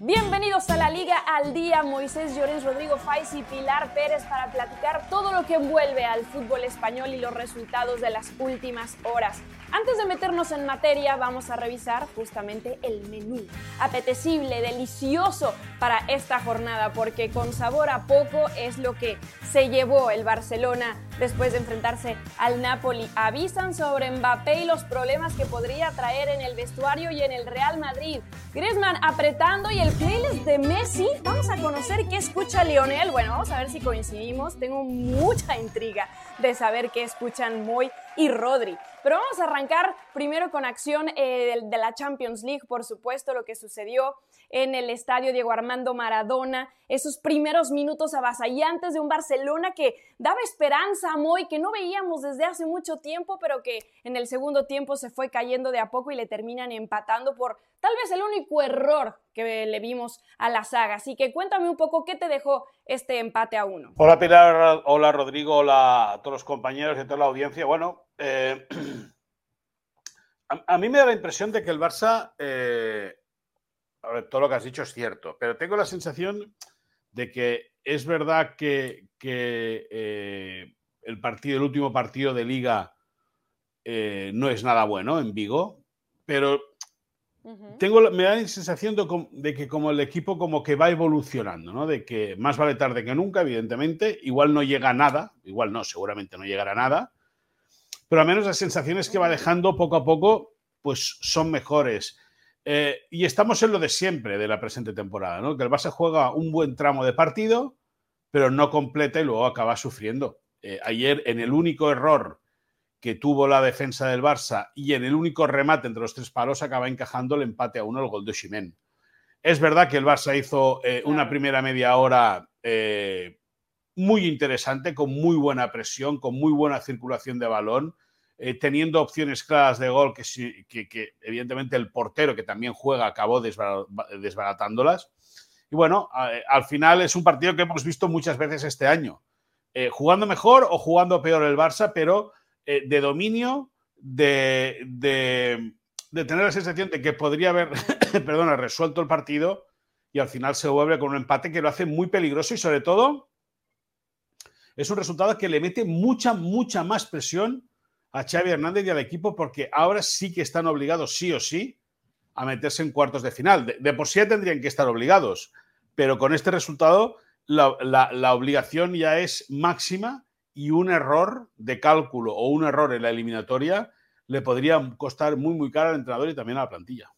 Bienvenidos a la Liga al Día, Moisés Llorens, Rodrigo Faiz y Pilar Pérez para platicar todo lo que envuelve al fútbol español y los resultados de las últimas horas. Antes de meternos en materia, vamos a revisar justamente el menú. Apetecible, delicioso para esta jornada, porque con sabor a poco es lo que se llevó el Barcelona después de enfrentarse al Napoli. Avisan sobre Mbappé y los problemas que podría traer en el vestuario y en el Real Madrid. Griezmann apretando y el de Messi. Vamos a conocer qué escucha Lionel. Bueno, vamos a ver si coincidimos. Tengo mucha intriga de saber qué escuchan Moy y Rodri. Pero vamos a arrancar primero con acción eh, de la Champions League, por supuesto, lo que sucedió en el estadio Diego Armando Maradona, esos primeros minutos avasallantes de un Barcelona que daba esperanza a Moy, que no veíamos desde hace mucho tiempo, pero que en el segundo tiempo se fue cayendo de a poco y le terminan empatando por tal vez el único error que le vimos a la saga. Así que cuéntame un poco qué te dejó este empate a uno. Hola Pilar, hola Rodrigo, hola a todos los compañeros y a toda la audiencia. Bueno, eh, a, mí me da la impresión de que el Barça, eh, todo lo que has dicho es cierto, pero tengo la sensación de que es verdad que, eh, el partido, el último partido de liga no es nada bueno en Vigo, pero tengo, me da la sensación de, que como el equipo como que va evolucionando, ¿no? De que más vale tarde que nunca, evidentemente. Igual no llega a nada, igual no, seguramente no llegará a nada, pero al menos las sensaciones que va dejando poco a poco, pues son mejores. Eh, y estamos en lo de siempre de la presente temporada, ¿no? Que el Barça juega un buen tramo de partido, pero no completa y luego acaba sufriendo. Eh, ayer, en el único error que tuvo la defensa del Barça y en el único remate entre los tres palos acaba encajando el empate a uno el gol de Ximen. Es verdad que el Barça hizo eh, una primera media hora muy interesante, con muy buena presión, con muy buena circulación de balón, eh, teniendo opciones claras de gol que, que, evidentemente el portero que también juega acabó desbaratándolas. Y bueno, al final es un partido que hemos visto muchas veces este año. Eh, jugando mejor o jugando peor el Barça, pero eh, de dominio, de, de, tener la sensación de que podría haber, perdona, resuelto el partido y al final se vuelve con un empate que lo hace muy peligroso y sobre todo es un resultado que le mete mucha, mucha más presión a Xavi Hernández y al equipo porque ahora sí que están obligados, sí o sí, a meterse en cuartos de final. De, por sí ya tendrían que estar obligados, pero con este resultado la, obligación ya es máxima y un error de cálculo o un error en la eliminatoria le podría costar muy, muy caro al entrenador y también a la plantilla.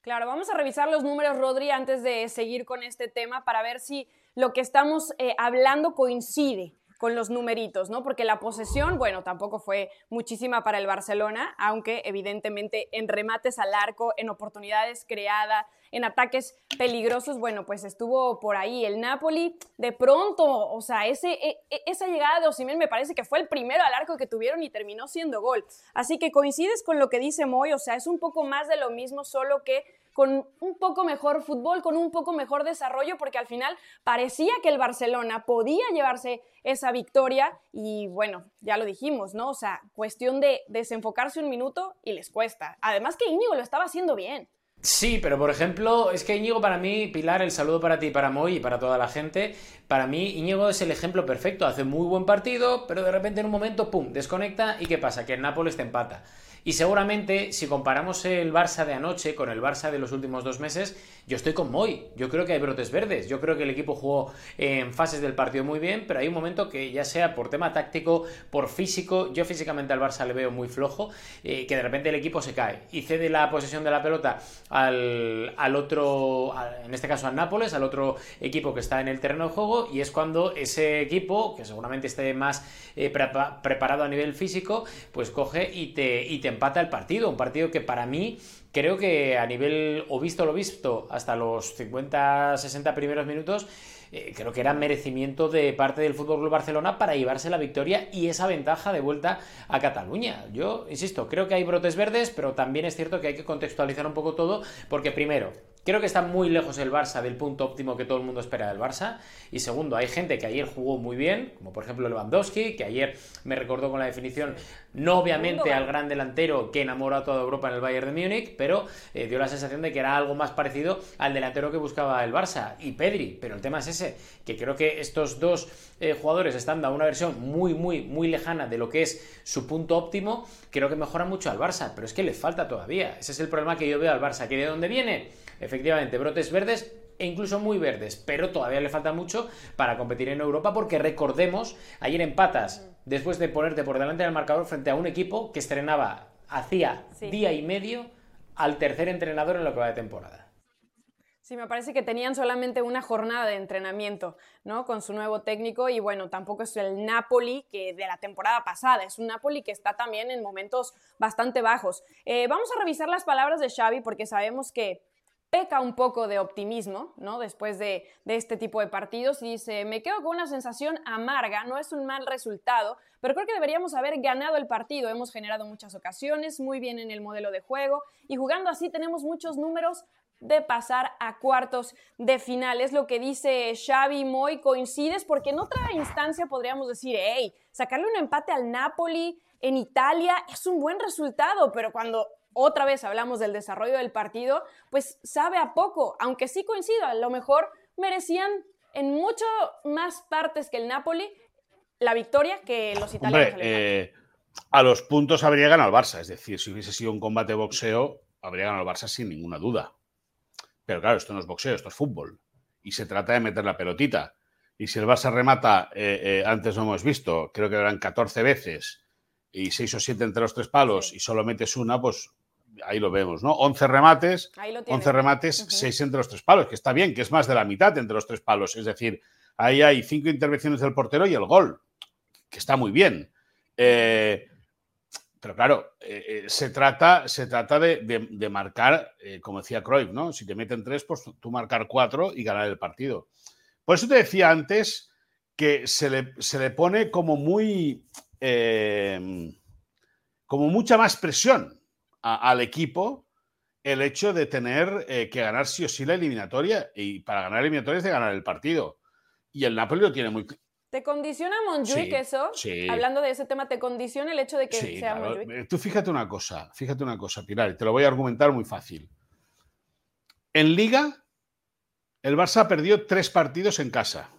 Claro, vamos a revisar los números, Rodri, antes de seguir con este tema para ver si lo que estamos eh, hablando coincide con los numeritos, ¿no? Porque la posesión, bueno, tampoco fue muchísima para el Barcelona, aunque evidentemente en remates al arco, en oportunidades creadas, en ataques peligrosos, bueno, pues estuvo por ahí el Napoli. De pronto, o sea, ese, e, e, esa llegada de Osimhen me parece que fue el primero al arco que tuvieron y terminó siendo gol. Así que coincides con lo que dice Moy, o sea, es un poco más de lo mismo, solo que con un poco mejor fútbol, con un poco mejor desarrollo, porque al final parecía que el Barcelona podía llevarse esa victoria y bueno, ya lo dijimos, ¿no? O sea, cuestión de desenfocarse un minuto y les cuesta. Además que Íñigo lo estaba haciendo bien. Sí, pero por ejemplo, es que Íñigo para mí, Pilar, el saludo para ti, para Moy y para toda la gente, para mí Íñigo es el ejemplo perfecto, hace muy buen partido, pero de repente en un momento, ¡pum!, desconecta y ¿qué pasa? Que el Nápoles te empata. Y seguramente, si comparamos el Barça de anoche con el Barça de los últimos dos meses, yo estoy con Moy. Yo creo que hay brotes verdes. Yo creo que el equipo jugó en fases del partido muy bien, pero hay un momento que ya sea por tema táctico, por físico, yo físicamente al Barça le veo muy flojo, eh, que de repente el equipo se cae y cede la posesión de la pelota al, otro, en este caso al Nápoles, al otro equipo que está en el terreno de juego, y es cuando ese equipo, que seguramente esté más eh, preparado a nivel físico, pues coge y te empata el partido. Un partido que para mí creo que a nivel, o visto lo visto, hasta los 50-60 primeros minutos, eh, creo que era merecimiento de parte del Fútbol Club Barcelona para llevarse la victoria y esa ventaja de vuelta a Cataluña. Yo, insisto, creo que hay brotes verdes, pero también es cierto que hay que contextualizar un poco todo, porque primero, Creo que está muy lejos el Barça del punto óptimo que todo el mundo espera del Barça. Y segundo, hay gente que ayer jugó muy bien, como por ejemplo Lewandowski, que ayer me recordó con la definición no obviamente al gran delantero que enamoró a toda Europa en el Bayern de Múnich, pero eh, dio la sensación de que era algo más parecido al delantero que buscaba el Barça y Pedri. Pero el tema es ese, que creo que estos dos eh, jugadores están dando una versión muy, muy, muy lejana de lo que es su punto óptimo. Creo que mejora mucho al Barça, pero es que le falta todavía. Ese es el problema que yo veo al Barça. ¿Que de dónde viene? Efectivamente, brotes verdes e incluso muy verdes, pero todavía le falta mucho para competir en Europa porque recordemos, ayer empatas después de ponerte por delante del marcador frente a un equipo que estrenaba hacía día y medio al tercer entrenador en lo que va de temporada. Sí, me parece que tenían solamente una jornada de entrenamiento, ¿no? Con su nuevo técnico y bueno, tampoco es el Napoli que de la temporada pasada, es un Napoli que está también en momentos bastante bajos. Eh, vamos a revisar las palabras de Xavi porque sabemos que peca un poco de optimismo, ¿no? Después de, este tipo de partidos y dice, me quedo con una sensación amarga, no es un mal resultado, pero creo que deberíamos haber ganado el partido. Hemos generado muchas ocasiones, muy bien en el modelo de juego y jugando así tenemos muchos números de pasar a cuartos de final. Es lo que dice Xavi Moy, coincides porque en otra instancia podríamos decir, hey, sacarle un empate al Napoli en Italia es un buen resultado, pero cuando otra vez hablamos del desarrollo del partido, pues sabe a poco, aunque sí coincido, a lo mejor merecían en mucho más partes que el Napoli la victoria que los italianos. Eh, a los puntos habría ganado el Barça, es decir, si hubiese sido un combate boxeo, habría ganado el Barça sin ninguna duda. Pero claro, esto no es boxeo, esto es fútbol. Y se trata de meter la pelotita. Y si el Barça remata, eh, eh, antes lo hemos visto, creo que eran 14 veces y 6 o 7 entre los tres palos y solo metes una, pues ahí lo vemos, ¿no? 11 remates, 11 remates, 6 entre los tres palos, que está bien, que es más de la mitad entre los tres palos. Es decir, ahí hay 5 intervenciones del portero y el gol, que está muy bien. Eh, pero claro, eh, eh, se trata, se trata de, marcar, como decía Cruyff, ¿no? Si te meten tres, pues tú marcar cuatro y ganar el partido. Por eso te decía antes que se le, se le pone como muy. como mucha más presión al equipo el hecho de tener eh, que ganar sí o sí la eliminatoria. Y para ganar la eliminatoria es de ganar el partido. Y el Napoli lo tiene muy. ¿Te condiciona Monjuic eso? Sí. Hablando de ese tema, ¿te condiciona el hecho de que sea claro. Eh, tú fíjate una cosa, fíjate una cosa, Pilar, te lo voy a argumentar muy fácil. En Liga, el Barça perdió tres partidos en casa.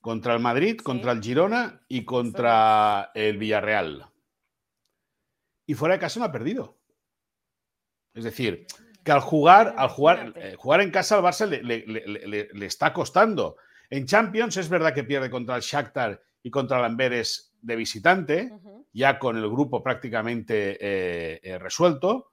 Contra el Madrid, contra el Girona y contra el Villarreal y fuera de casa no ha perdido. Es decir, que al jugar, al jugar, eh, jugar en casa al Barça le, está costando. En Champions es verdad que pierde contra el Shakhtar y contra el Amberes de visitante, ya con el grupo prácticamente eh, eh, resuelto,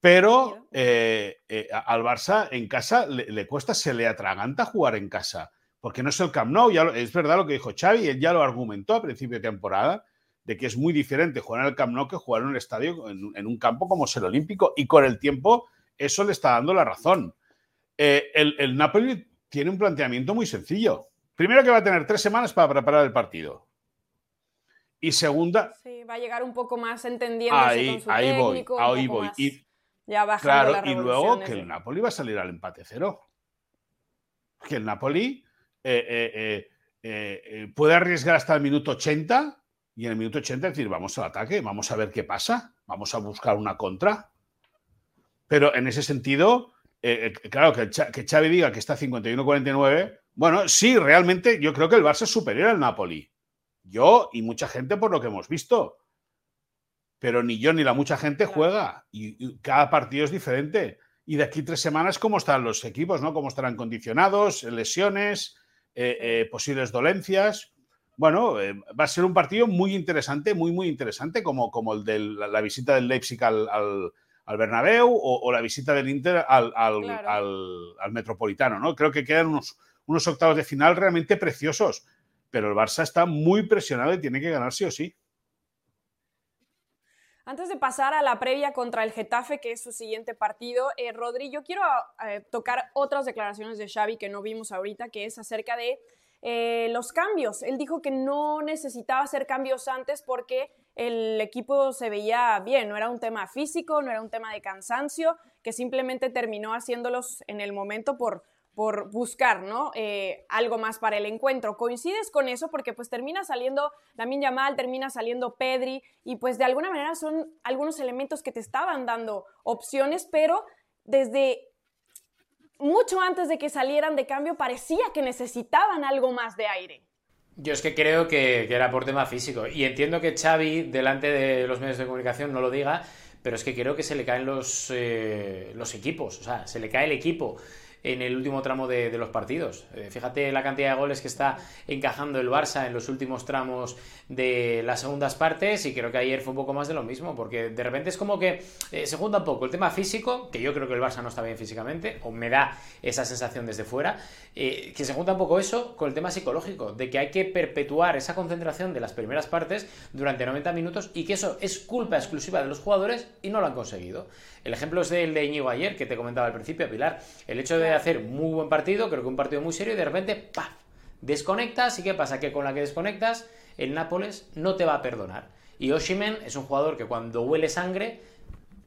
pero al Barça en casa le, cuesta, se le atraganta jugar en casa, porque no es el Camp Nou, ya es verdad lo que dijo Xavi, él ya lo argumentó a principio de temporada, de que es muy diferente jugar en el Camp Nou que jugar en un estadio, en, un campo como es el Olímpico, y con el tiempo eso le está dando la razón. Eh, el, Napoli tiene un planteamiento muy sencillo. Primero que va a tener tres semanas para preparar el partido. Y segunda... Sí, va a llegar un poco más entendiendo ahí, ahí voy, ahí voy. y, ya claro, y luego que el Napoli va a salir al empate cero. Que el Napoli eh, eh, puede arriesgar hasta el minuto 80 y en el minuto 80 decir, vamos al ataque, vamos a ver qué pasa, vamos a buscar una contra. Pero en ese sentido, eh, eh, claro, que, que Xavi diga que está 51-49, bueno, sí, realmente yo creo que el Barça es superior al Napoli. Yo y mucha gente por lo que hemos visto. Pero ni yo ni la mucha gente juega y, cada partido es diferente. Y de aquí tres semanas, ¿cómo están los equipos? ¿no? ¿Cómo estarán condicionados? Lesiones, eh, posibles dolencias bueno, eh, va a ser un partido muy interesante, muy, muy interesante, como, como el de la, visita del Leipzig al, al, Bernabéu o, la visita del Inter al, al, Metropolitano, ¿no? Creo que quedan unos, unos octavos de final realmente preciosos, pero el Barça está muy presionado y tiene que ganar sí o sí. Antes de pasar a la previa contra el Getafe, que es su siguiente partido, eh, Rodri, yo quiero eh, tocar otras declaraciones de Xavi que no vimos ahorita, que es acerca de eh, los cambios. Él dijo que no necesitaba hacer cambios antes porque el equipo se veía bien, no era un tema físico, no era un tema de cansancio, que simplemente terminó haciéndolos en el momento por, por buscar, ¿no? Eh, algo más para el encuentro. ¿Coincides con eso? Porque pues termina saliendo Lamin Yamal, termina saliendo Pedri y pues de alguna manera son algunos elementos que te estaban dando opciones, pero desde mucho antes de que salieran de cambio parecía que necesitaban algo más de aire. Yo es que creo que, era por tema físico. Y entiendo que Xavi delante de los medios de comunicación no lo diga, pero es que creo que se le caen los, eh, los equipos, o sea, se le cae el equipo en el último tramo de, los partidos. Eh, fíjate la cantidad de goles que está encajando el Barça en los últimos tramos de las segundas partes y creo que ayer fue un poco más de lo mismo, porque de repente es como que eh, se junta un poco el tema físico, que yo creo que el Barça no está bien físicamente, o me da esa sensación desde fuera, eh, que se junta un poco eso con el tema psicológico, de que hay que perpetuar esa concentración de las primeras partes durante 90 minutos y que eso es culpa exclusiva de los jugadores y no lo han conseguido. El ejemplo es el de Íñigo ayer, que te comentaba al principio, Pilar. El hecho de hacer muy buen partido, creo que un partido muy serio, y de repente, ¡paf! Desconectas, ¿y qué pasa? Que con la que desconectas, el Nápoles no te va a perdonar. Y Oshimen es un jugador que cuando huele sangre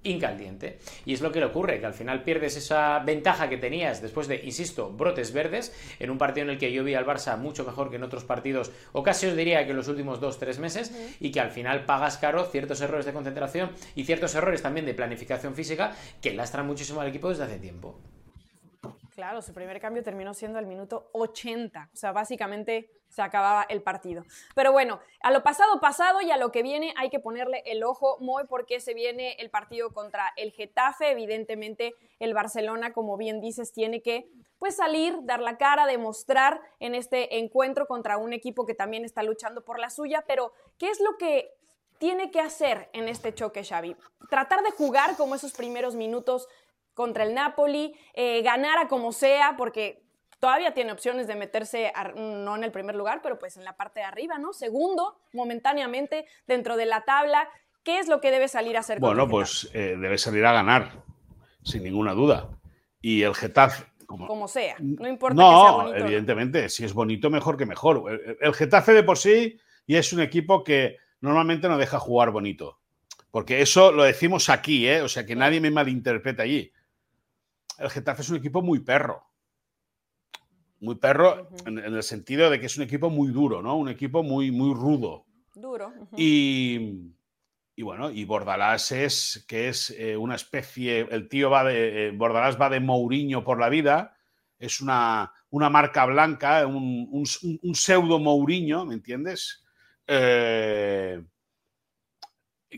incaldiente. Y es lo que le ocurre, que al final pierdes esa ventaja que tenías después de, insisto, brotes verdes, en un partido en el que yo vi al Barça mucho mejor que en otros partidos, o casi os diría que en los últimos dos, tres meses, y que al final pagas caro ciertos errores de concentración y ciertos errores también de planificación física que lastran muchísimo al equipo desde hace tiempo. Claro, su primer cambio terminó siendo al minuto 80. O sea, básicamente se acababa el partido. Pero bueno, a lo pasado pasado y a lo que viene hay que ponerle el ojo muy porque se viene el partido contra el Getafe. Evidentemente el Barcelona, como bien dices, tiene que pues salir, dar la cara, demostrar en este encuentro contra un equipo que también está luchando por la suya. Pero, ¿qué es lo que tiene que hacer en este choque, Xavi? Tratar de jugar como esos primeros minutos contra el Napoli, eh, ganara como sea, porque todavía tiene opciones de meterse, no en el primer lugar, pero pues en la parte de arriba, ¿no? Segundo, momentáneamente, dentro de la tabla. ¿Qué es lo que debe salir a hacer? Bueno, pues eh, debe salir a ganar, sin ninguna duda. Y el Getafe... Como, sea, no importa no, que sea bonito. evidentemente, si es bonito, mejor que mejor. el Getafe de por sí y es un equipo que normalmente no deja jugar bonito. Porque eso lo decimos aquí, ¿eh? O sea, que nadie me malinterprete allí el Getafe es un equipo muy perro. Muy perro en, el sentido de que es un equipo muy duro, ¿no? Un equipo muy, muy rudo. Duro. y, bueno, y Bordalás es que es eh, una especie. El tío va de. Eh, Bordalás va de Mourinho por la vida. Es una, una marca blanca, un, pseudo Mourinho, ¿me entiendes? Eh,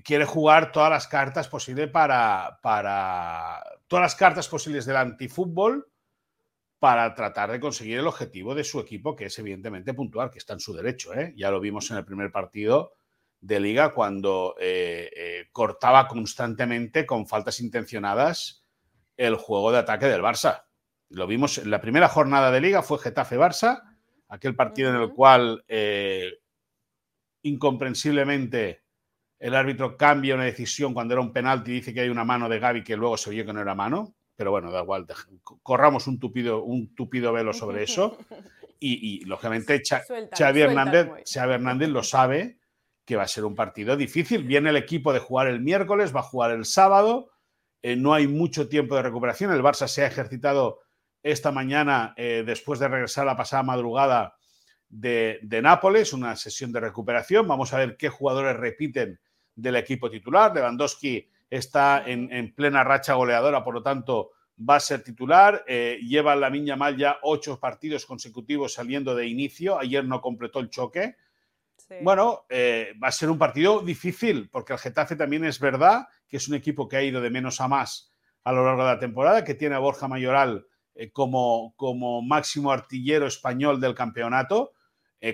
quiere jugar todas las cartas posibles para, para todas las cartas posibles del antifútbol para tratar de conseguir el objetivo de su equipo, que es evidentemente puntual, que está en su derecho. ¿eh? Ya lo vimos en el primer partido de liga cuando eh, eh, cortaba constantemente con faltas intencionadas el juego de ataque del Barça. Lo vimos en la primera jornada de liga, fue Getafe-Barça, aquel partido en el cual incomprensiblemente el árbitro cambia una decisión cuando era un penalti y dice que hay una mano de Gaby que luego se oyó que no era mano, pero bueno, da igual, corramos un tupido, un tupido velo sobre eso. Y, lógicamente Xavi, Hernández, Hernández lo sabe que va a ser un partido difícil. Viene el equipo de jugar el miércoles, va a jugar el sábado, eh, no hay mucho tiempo de recuperación. El Barça se ha ejercitado esta mañana eh, después de regresar la pasada madrugada de, de, Nápoles, una sesión de recuperación. Vamos a ver qué jugadores repiten del equipo titular. Lewandowski está en, plena racha goleadora, por lo tanto va a ser titular. Eh, lleva la Miña Mal ya ocho partidos consecutivos saliendo de inicio. Ayer no completó el choque. Bueno, eh, va a ser un partido difícil porque el Getafe también es verdad que es un equipo que ha ido de menos a más a lo largo de la temporada, que tiene a Borja Mayoral eh, como, como máximo artillero español del campeonato,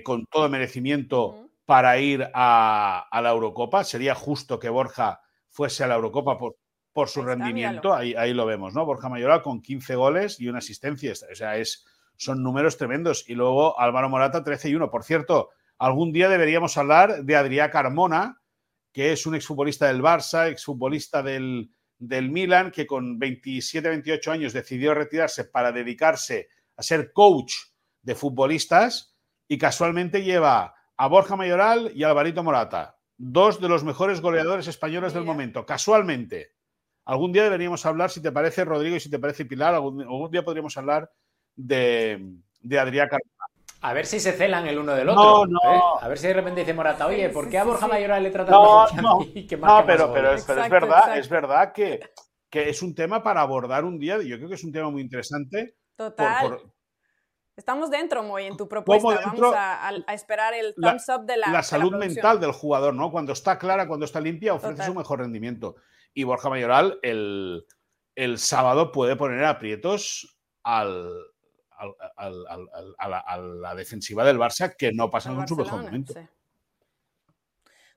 con todo merecimiento para ir a, la Eurocopa. Sería justo que Borja fuese a la Eurocopa por, por su rendimiento. Ahí, ahí, lo vemos, ¿no? Borja Mayoral con 15 goles y una asistencia. O sea, es, son números tremendos. Y luego Álvaro Morata 13 y 1. Por cierto, algún día deberíamos hablar de Adrià Carmona, que es un exfutbolista del Barça, exfutbolista del, del Milan, que con 27, 28 años decidió retirarse para dedicarse a ser coach de futbolistas y casualmente lleva a Borja Mayoral y a Alvarito Morata, dos de los mejores goleadores españoles del momento, casualmente. Algún día deberíamos hablar, si te parece, Rodrigo, y si te parece, Pilar, algún, día podríamos hablar de, de Adrià A ver si se celan el uno del otro. No, ¿eh? A ver si de repente dice Morata, oye, ¿por qué a Borja Mayoral le tratan no, mejor no, a mí? Que no, pero, pero, es, pero es verdad, es verdad que, que, es un tema para abordar un día. Yo creo que es un tema muy interesante. Total. Por, por, Estamos dentro, muy en tu propuesta. Vamos a, a, esperar el thumbs la, up de la. La salud de la mental del jugador, ¿no? Cuando está clara, cuando está limpia, ofrece Total. su mejor rendimiento. Y Borja Mayoral, el, el sábado, puede poner aprietos al, al, al, a, la, a, la, defensiva del Barça, que no pasa en su mejor momento. Sí.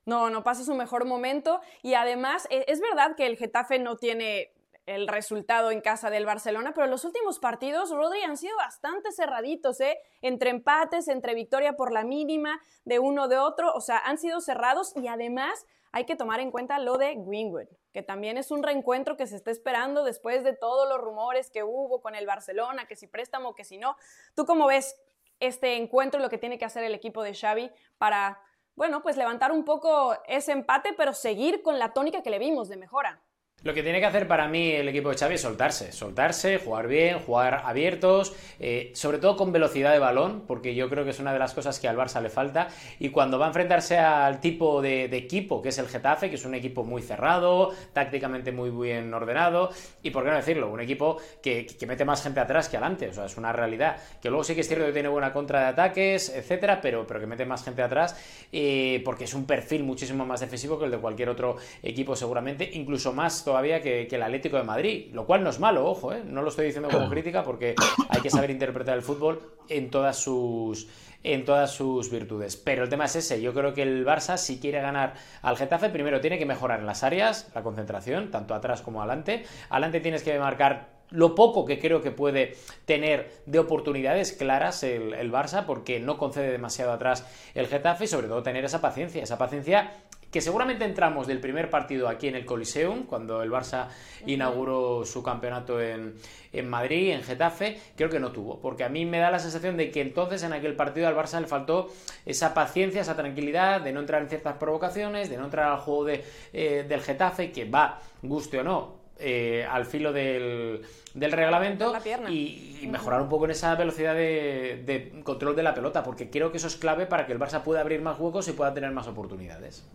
No, no pasa su mejor momento. Y además, e, es verdad que el Getafe no tiene el resultado en casa del Barcelona, pero los últimos partidos, Rodri, han sido bastante cerraditos, ¿eh? Entre empates, entre victoria por la mínima, de uno de otro, o sea, han sido cerrados y además hay que tomar en cuenta lo de Greenwood, que también es un reencuentro que se está esperando después de todos los rumores que hubo con el Barcelona, que si préstamo, que si no. ¿Tú cómo ves este encuentro, lo que tiene que hacer el equipo de Xavi para, bueno, pues levantar un poco ese empate, pero seguir con la tónica que le vimos de mejora? Lo que tiene que hacer para mí el equipo de Xavi es soltarse, soltarse, jugar bien, jugar abiertos, eh, sobre todo con velocidad de balón, porque yo creo que es una de las cosas que al Barça le falta. Y cuando va a enfrentarse al tipo de, equipo que es el Getafe, que es un equipo muy cerrado, tácticamente muy bien ordenado, y por qué no decirlo, un equipo que, que, mete más gente atrás que adelante, o sea, es una realidad. Que luego sí que es cierto que tiene buena contra de ataques, etcétera, pero, pero que mete más gente atrás, eh, porque es un perfil muchísimo más defensivo que el de cualquier otro equipo, seguramente, incluso más todavía que, que, el Atlético de Madrid, lo cual no es malo, ojo, ¿eh? no lo estoy diciendo como crítica porque hay que saber interpretar el fútbol en todas sus en todas sus virtudes. Pero el tema es ese, yo creo que el Barça si quiere ganar al Getafe, primero tiene que mejorar en las áreas, la concentración, tanto atrás como adelante. Adelante tienes que marcar lo poco que creo que puede tener de oportunidades claras el, el, Barça, porque no concede demasiado atrás el Getafe y sobre todo tener esa paciencia, esa paciencia que seguramente entramos del primer partido aquí en el Coliseum, cuando el Barça inauguró su campeonato en, en, Madrid, en Getafe, creo que no tuvo, porque a mí me da la sensación de que entonces en aquel partido al Barça le faltó esa paciencia, esa tranquilidad de no entrar en ciertas provocaciones, de no entrar al juego de, eh, del Getafe, que va, guste o no, eh, al filo del, del reglamento y, y, mejorar un poco en esa velocidad de, de, control de la pelota, porque creo que eso es clave para que el Barça pueda abrir más huecos y pueda tener más oportunidades.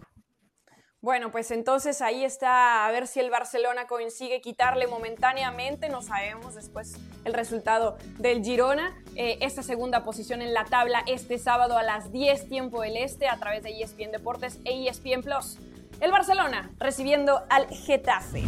Bueno, pues entonces ahí está, a ver si el Barcelona consigue quitarle momentáneamente, no sabemos después el resultado del Girona, eh, esta segunda posición en la tabla este sábado a las 10 tiempo del este a través de ESPN Deportes e ESPN Plus. El Barcelona recibiendo al Getafe.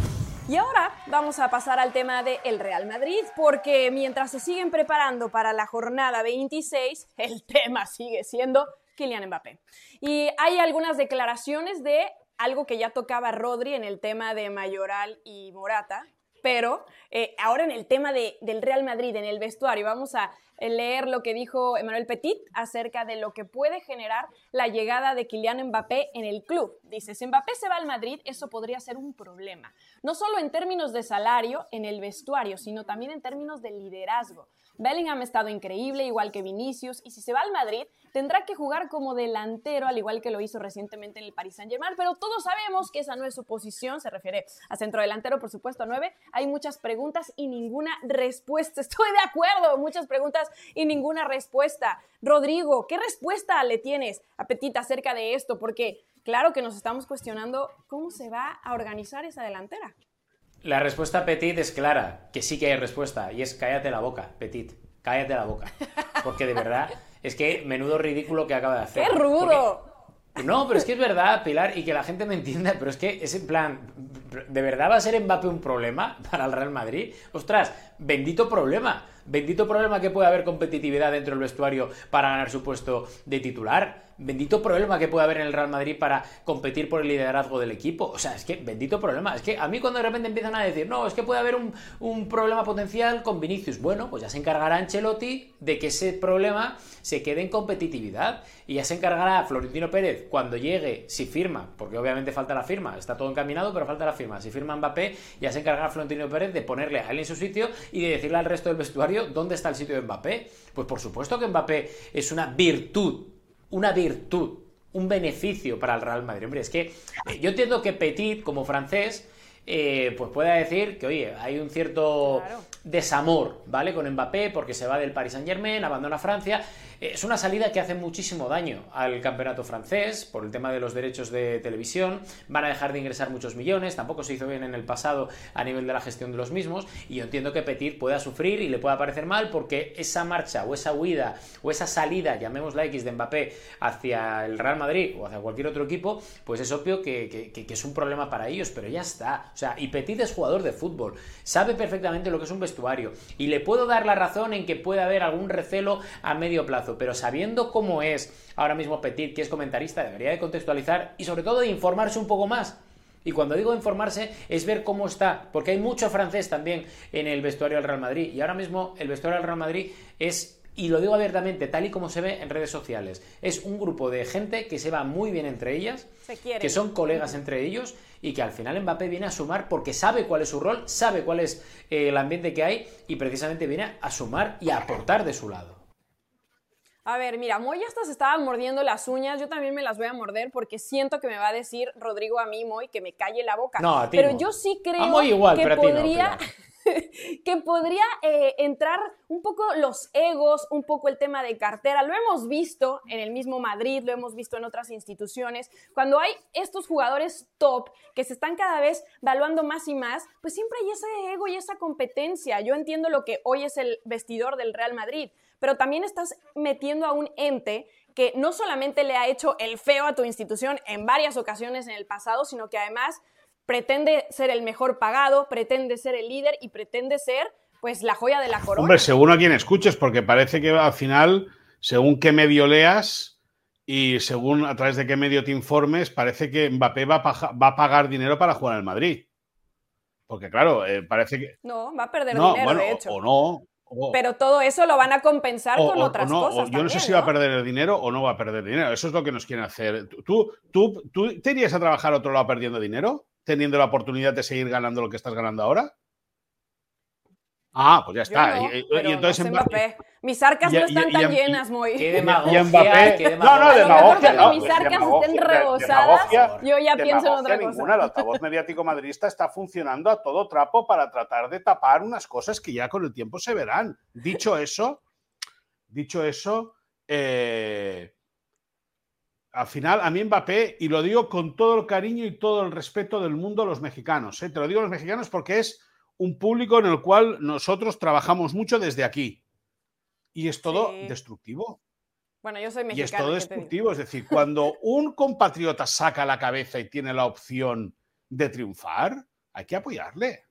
Y ahora vamos a pasar al tema del el Real Madrid, porque mientras se siguen preparando para la jornada 26, el tema sigue siendo Kylian Mbappé. Y hay algunas declaraciones de algo que ya tocaba Rodri en el tema de Mayoral y Morata, pero eh, ahora en el tema de, del Real Madrid, en el vestuario, vamos a leer lo que dijo Emmanuel Petit acerca de lo que puede generar la llegada de Kylian Mbappé en el club. Dice, si Mbappé se va al Madrid, eso podría ser un problema, no solo en términos de salario en el vestuario, sino también en términos de liderazgo. Bellingham ha estado increíble, igual que Vinicius, y si se va al Madrid, tendrá que jugar como delantero, al igual que lo hizo recientemente en el Paris Saint-Germain, pero todos sabemos que esa no es su posición, se refiere a centrodelantero, por supuesto, a 9. Hay muchas preguntas y ninguna respuesta. Estoy de acuerdo, muchas preguntas y ninguna respuesta. Rodrigo, ¿qué respuesta le tienes a Petit acerca de esto? Porque claro que nos estamos cuestionando cómo se va a organizar esa delantera. La respuesta Petit es clara, que sí que hay respuesta, y es cállate la boca, Petit, cállate la boca. Porque de verdad, es que menudo ridículo que acaba de hacer. ¡Qué rudo! Porque... No, pero es que es verdad, Pilar, y que la gente me entienda, pero es que es en plan, ¿de verdad va a ser Mbappé un problema para el Real Madrid? Ostras, bendito problema. Bendito problema que puede haber competitividad dentro del vestuario para ganar su puesto de titular. Bendito problema que puede haber en el Real Madrid para competir por el liderazgo del equipo. O sea, es que bendito problema. Es que a mí cuando de repente empiezan a decir, no, es que puede haber un, un problema potencial con Vinicius. Bueno, pues ya se encargará Ancelotti de que ese problema se quede en competitividad. Y ya se encargará Florentino Pérez cuando llegue, si firma, porque obviamente falta la firma, está todo encaminado, pero falta la firma. Si firma Mbappé, ya se encargará Florentino Pérez de ponerle a él en su sitio y de decirle al resto del vestuario ¿dónde está el sitio de Mbappé? Pues por supuesto que Mbappé es una virtud, una virtud, un beneficio para el Real Madrid. Hombre, es que eh, yo entiendo que Petit, como francés, eh, pues pueda decir que, oye, hay un cierto, desamor, ¿vale? Con Mbappé, porque se va del Paris Saint Germain, abandona Francia. Es una salida que hace muchísimo daño al campeonato francés por el tema de los derechos de televisión. Van a dejar de ingresar muchos millones, tampoco se hizo bien en el pasado a nivel de la gestión de los mismos. Y yo entiendo que Petit pueda sufrir y le pueda parecer mal porque esa marcha o esa huida o esa salida, llamémosla X, de Mbappé hacia el Real Madrid o hacia cualquier otro equipo, pues es obvio que, que es un problema para ellos, pero ya está. O sea, y Petit es jugador de fútbol, sabe perfectamente lo que es un vestuario y le puedo dar la razón en que puede haber algún recelo a medio plazo, pero sabiendo cómo es ahora mismo Petit, que es comentarista, debería de contextualizar y sobre todo de informarse un poco más. Y cuando digo informarse es ver cómo está, porque hay mucho francés también en el vestuario del Real Madrid. Y ahora mismo el vestuario del Real Madrid es y lo digo abiertamente, tal y como se ve en redes sociales. Es un grupo de gente que se va muy bien entre ellas, que son colegas entre ellos y que al final Mbappé viene a sumar porque sabe cuál es su rol, sabe cuál es eh, el ambiente que hay y precisamente viene a sumar y a aportar de su lado. A ver, mira, Moy hasta se estaba mordiendo las uñas, yo también me las voy a morder porque siento que me va a decir Rodrigo a mí, Moy, que me calle la boca. No, a ti Pero yo sí creo igual, que podría... que podría eh, entrar un poco los egos, un poco el tema de cartera. Lo hemos visto en el mismo Madrid, lo hemos visto en otras instituciones. Cuando hay estos jugadores top que se están cada vez valuando más y más, pues siempre hay ese ego y esa competencia. Yo entiendo lo que hoy es el vestidor del Real Madrid, pero también estás metiendo a un ente que no solamente le ha hecho el feo a tu institución en varias ocasiones en el pasado, sino que además pretende ser el mejor pagado, pretende ser el líder y pretende ser pues la joya de la corona. Hombre, según a quien escuches, porque parece que al final, según qué medio leas y según a través de qué medio te informes, parece que Mbappé va a, pagar dinero para jugar en el Madrid. Porque claro, eh, parece que... No, va a perder dinero, de hecho. O no. Pero todo eso lo van a compensar con otras cosas. yo no sé si va a perder el dinero o no va a perder dinero. Eso es lo que nos quieren hacer. ¿Tú, tú, tú te irías a trabajar a otro lado perdiendo dinero? Teniendo la oportunidad de seguir ganando lo que estás ganando ahora? Ah, pues ya está. y, entonces Mis arcas no están tan llenas, muy. Qué demagogia, Mbappé, no, no, demagogia. No, mis arcas estén rebosadas, yo ya pienso en otra cosa. Ninguna. El altavoz mediático madridista está funcionando a todo trapo para tratar de tapar unas cosas que ya con el tiempo se verán. Dicho eso, dicho eso, eh, al final, a mí Mbappé, y lo digo con todo el cariño y todo el respeto del mundo a los mexicanos, ¿eh? te lo digo a los mexicanos porque es un público en el cual nosotros trabajamos mucho desde aquí. Y es todo destructivo. Bueno, yo soy mexicano. Y es todo destructivo. Es decir, cuando un compatriota saca la cabeza y tiene la opción de triunfar, hay que apoyarle.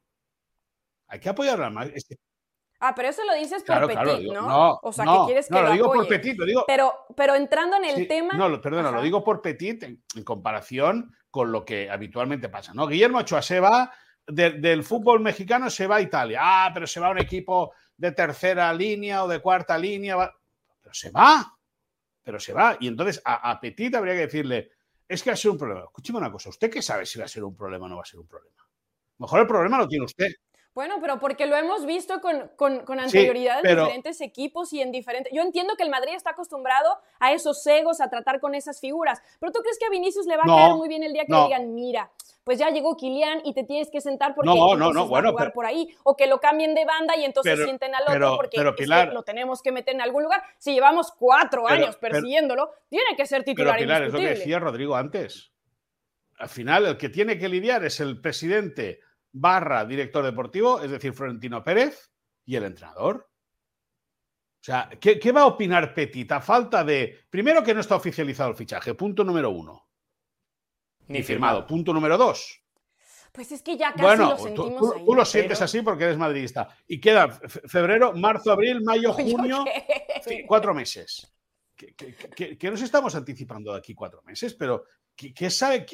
Hay que apoyarle. Ah, pero eso lo dices por Petit, ¿no? O sea, que quieres que no, lo, digo por Petit, lo digo. Pero, pero entrando en el tema. No, perdona, lo digo por Petit en, comparación con lo que habitualmente pasa, ¿no? Guillermo Ochoa se va del fútbol mexicano, se va a Italia. Ah, pero se va a un equipo de tercera línea o de cuarta línea. Pero se va. Pero se va. Y entonces a, a Petit habría que decirle: es que va a ser un problema. Escúcheme una cosa, ¿usted qué sabe si va a ser un problema o no va a ser un problema? Mejor el problema lo tiene usted. Bueno, pero porque lo hemos visto con, con, anterioridad en diferentes equipos y en diferentes... Yo entiendo que el Madrid está acostumbrado a esos egos, a tratar con esas figuras, pero ¿tú crees que a Vinicius le va a caer muy bien el día que le digan, mira, pues ya llegó Kilian y te tienes que sentar porque no, no, no, bueno, jugar por ahí, o que lo cambien de banda y entonces sienten al otro porque lo tenemos que meter en algún lugar. Si llevamos cuatro años persiguiéndolo, tiene que ser titular Pero Pilar, es lo que decía Rodrigo antes. Al final, el que tiene que lidiar es el presidente barra director deportivo, es decir, Florentino Pérez, y el entrenador. O sea, ¿qué, va a opinar Petit a falta de, primero que no está oficializado el fichaje, punto número uno. Ni firmado. Punto número dos. Pues es que ya casi lo sentimos tú, tú, lo sientes así porque eres madridista. Y queda febrero, marzo, abril, mayo, junio, cuatro meses. Que, nos estamos anticipando de aquí cuatro meses, pero ¿qué, sabe?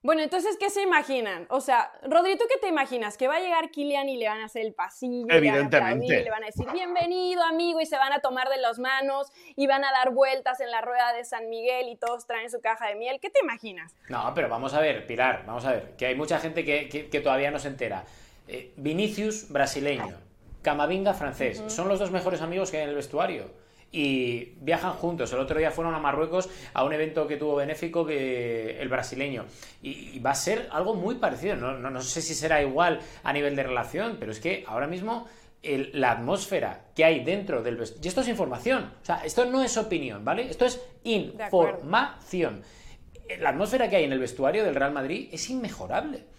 ¿Qué, bueno, entonces, ¿qué se imaginan? O sea, Rodri, ¿tú qué te imaginas? ¿Que va a llegar Kilian y le van a hacer el pasillo? Evidentemente. Le van a, decir, bienvenido, amigo, y se van a tomar de las manos y van a dar vueltas en la rueda de San Miguel y todos traen su caja de miel. ¿Qué te imaginas? No, pero vamos a ver, Pilar, vamos a ver, que hay mucha gente que, todavía no se entera. Eh, Vinicius, brasileño. Camavinga, francés. Son los dos mejores amigos que hay en el vestuario y viajan juntos. El otro día fueron a Marruecos a un evento que tuvo benéfico que el brasileño. Y, va a ser algo muy parecido. No, no, sé si será igual a nivel de relación, pero es que ahora mismo la atmósfera que hay dentro del vestuario. Y esto es información. O sea, esto no es opinión, ¿vale? Esto es información. La atmósfera que hay en el vestuario del Real Madrid es inmejorable.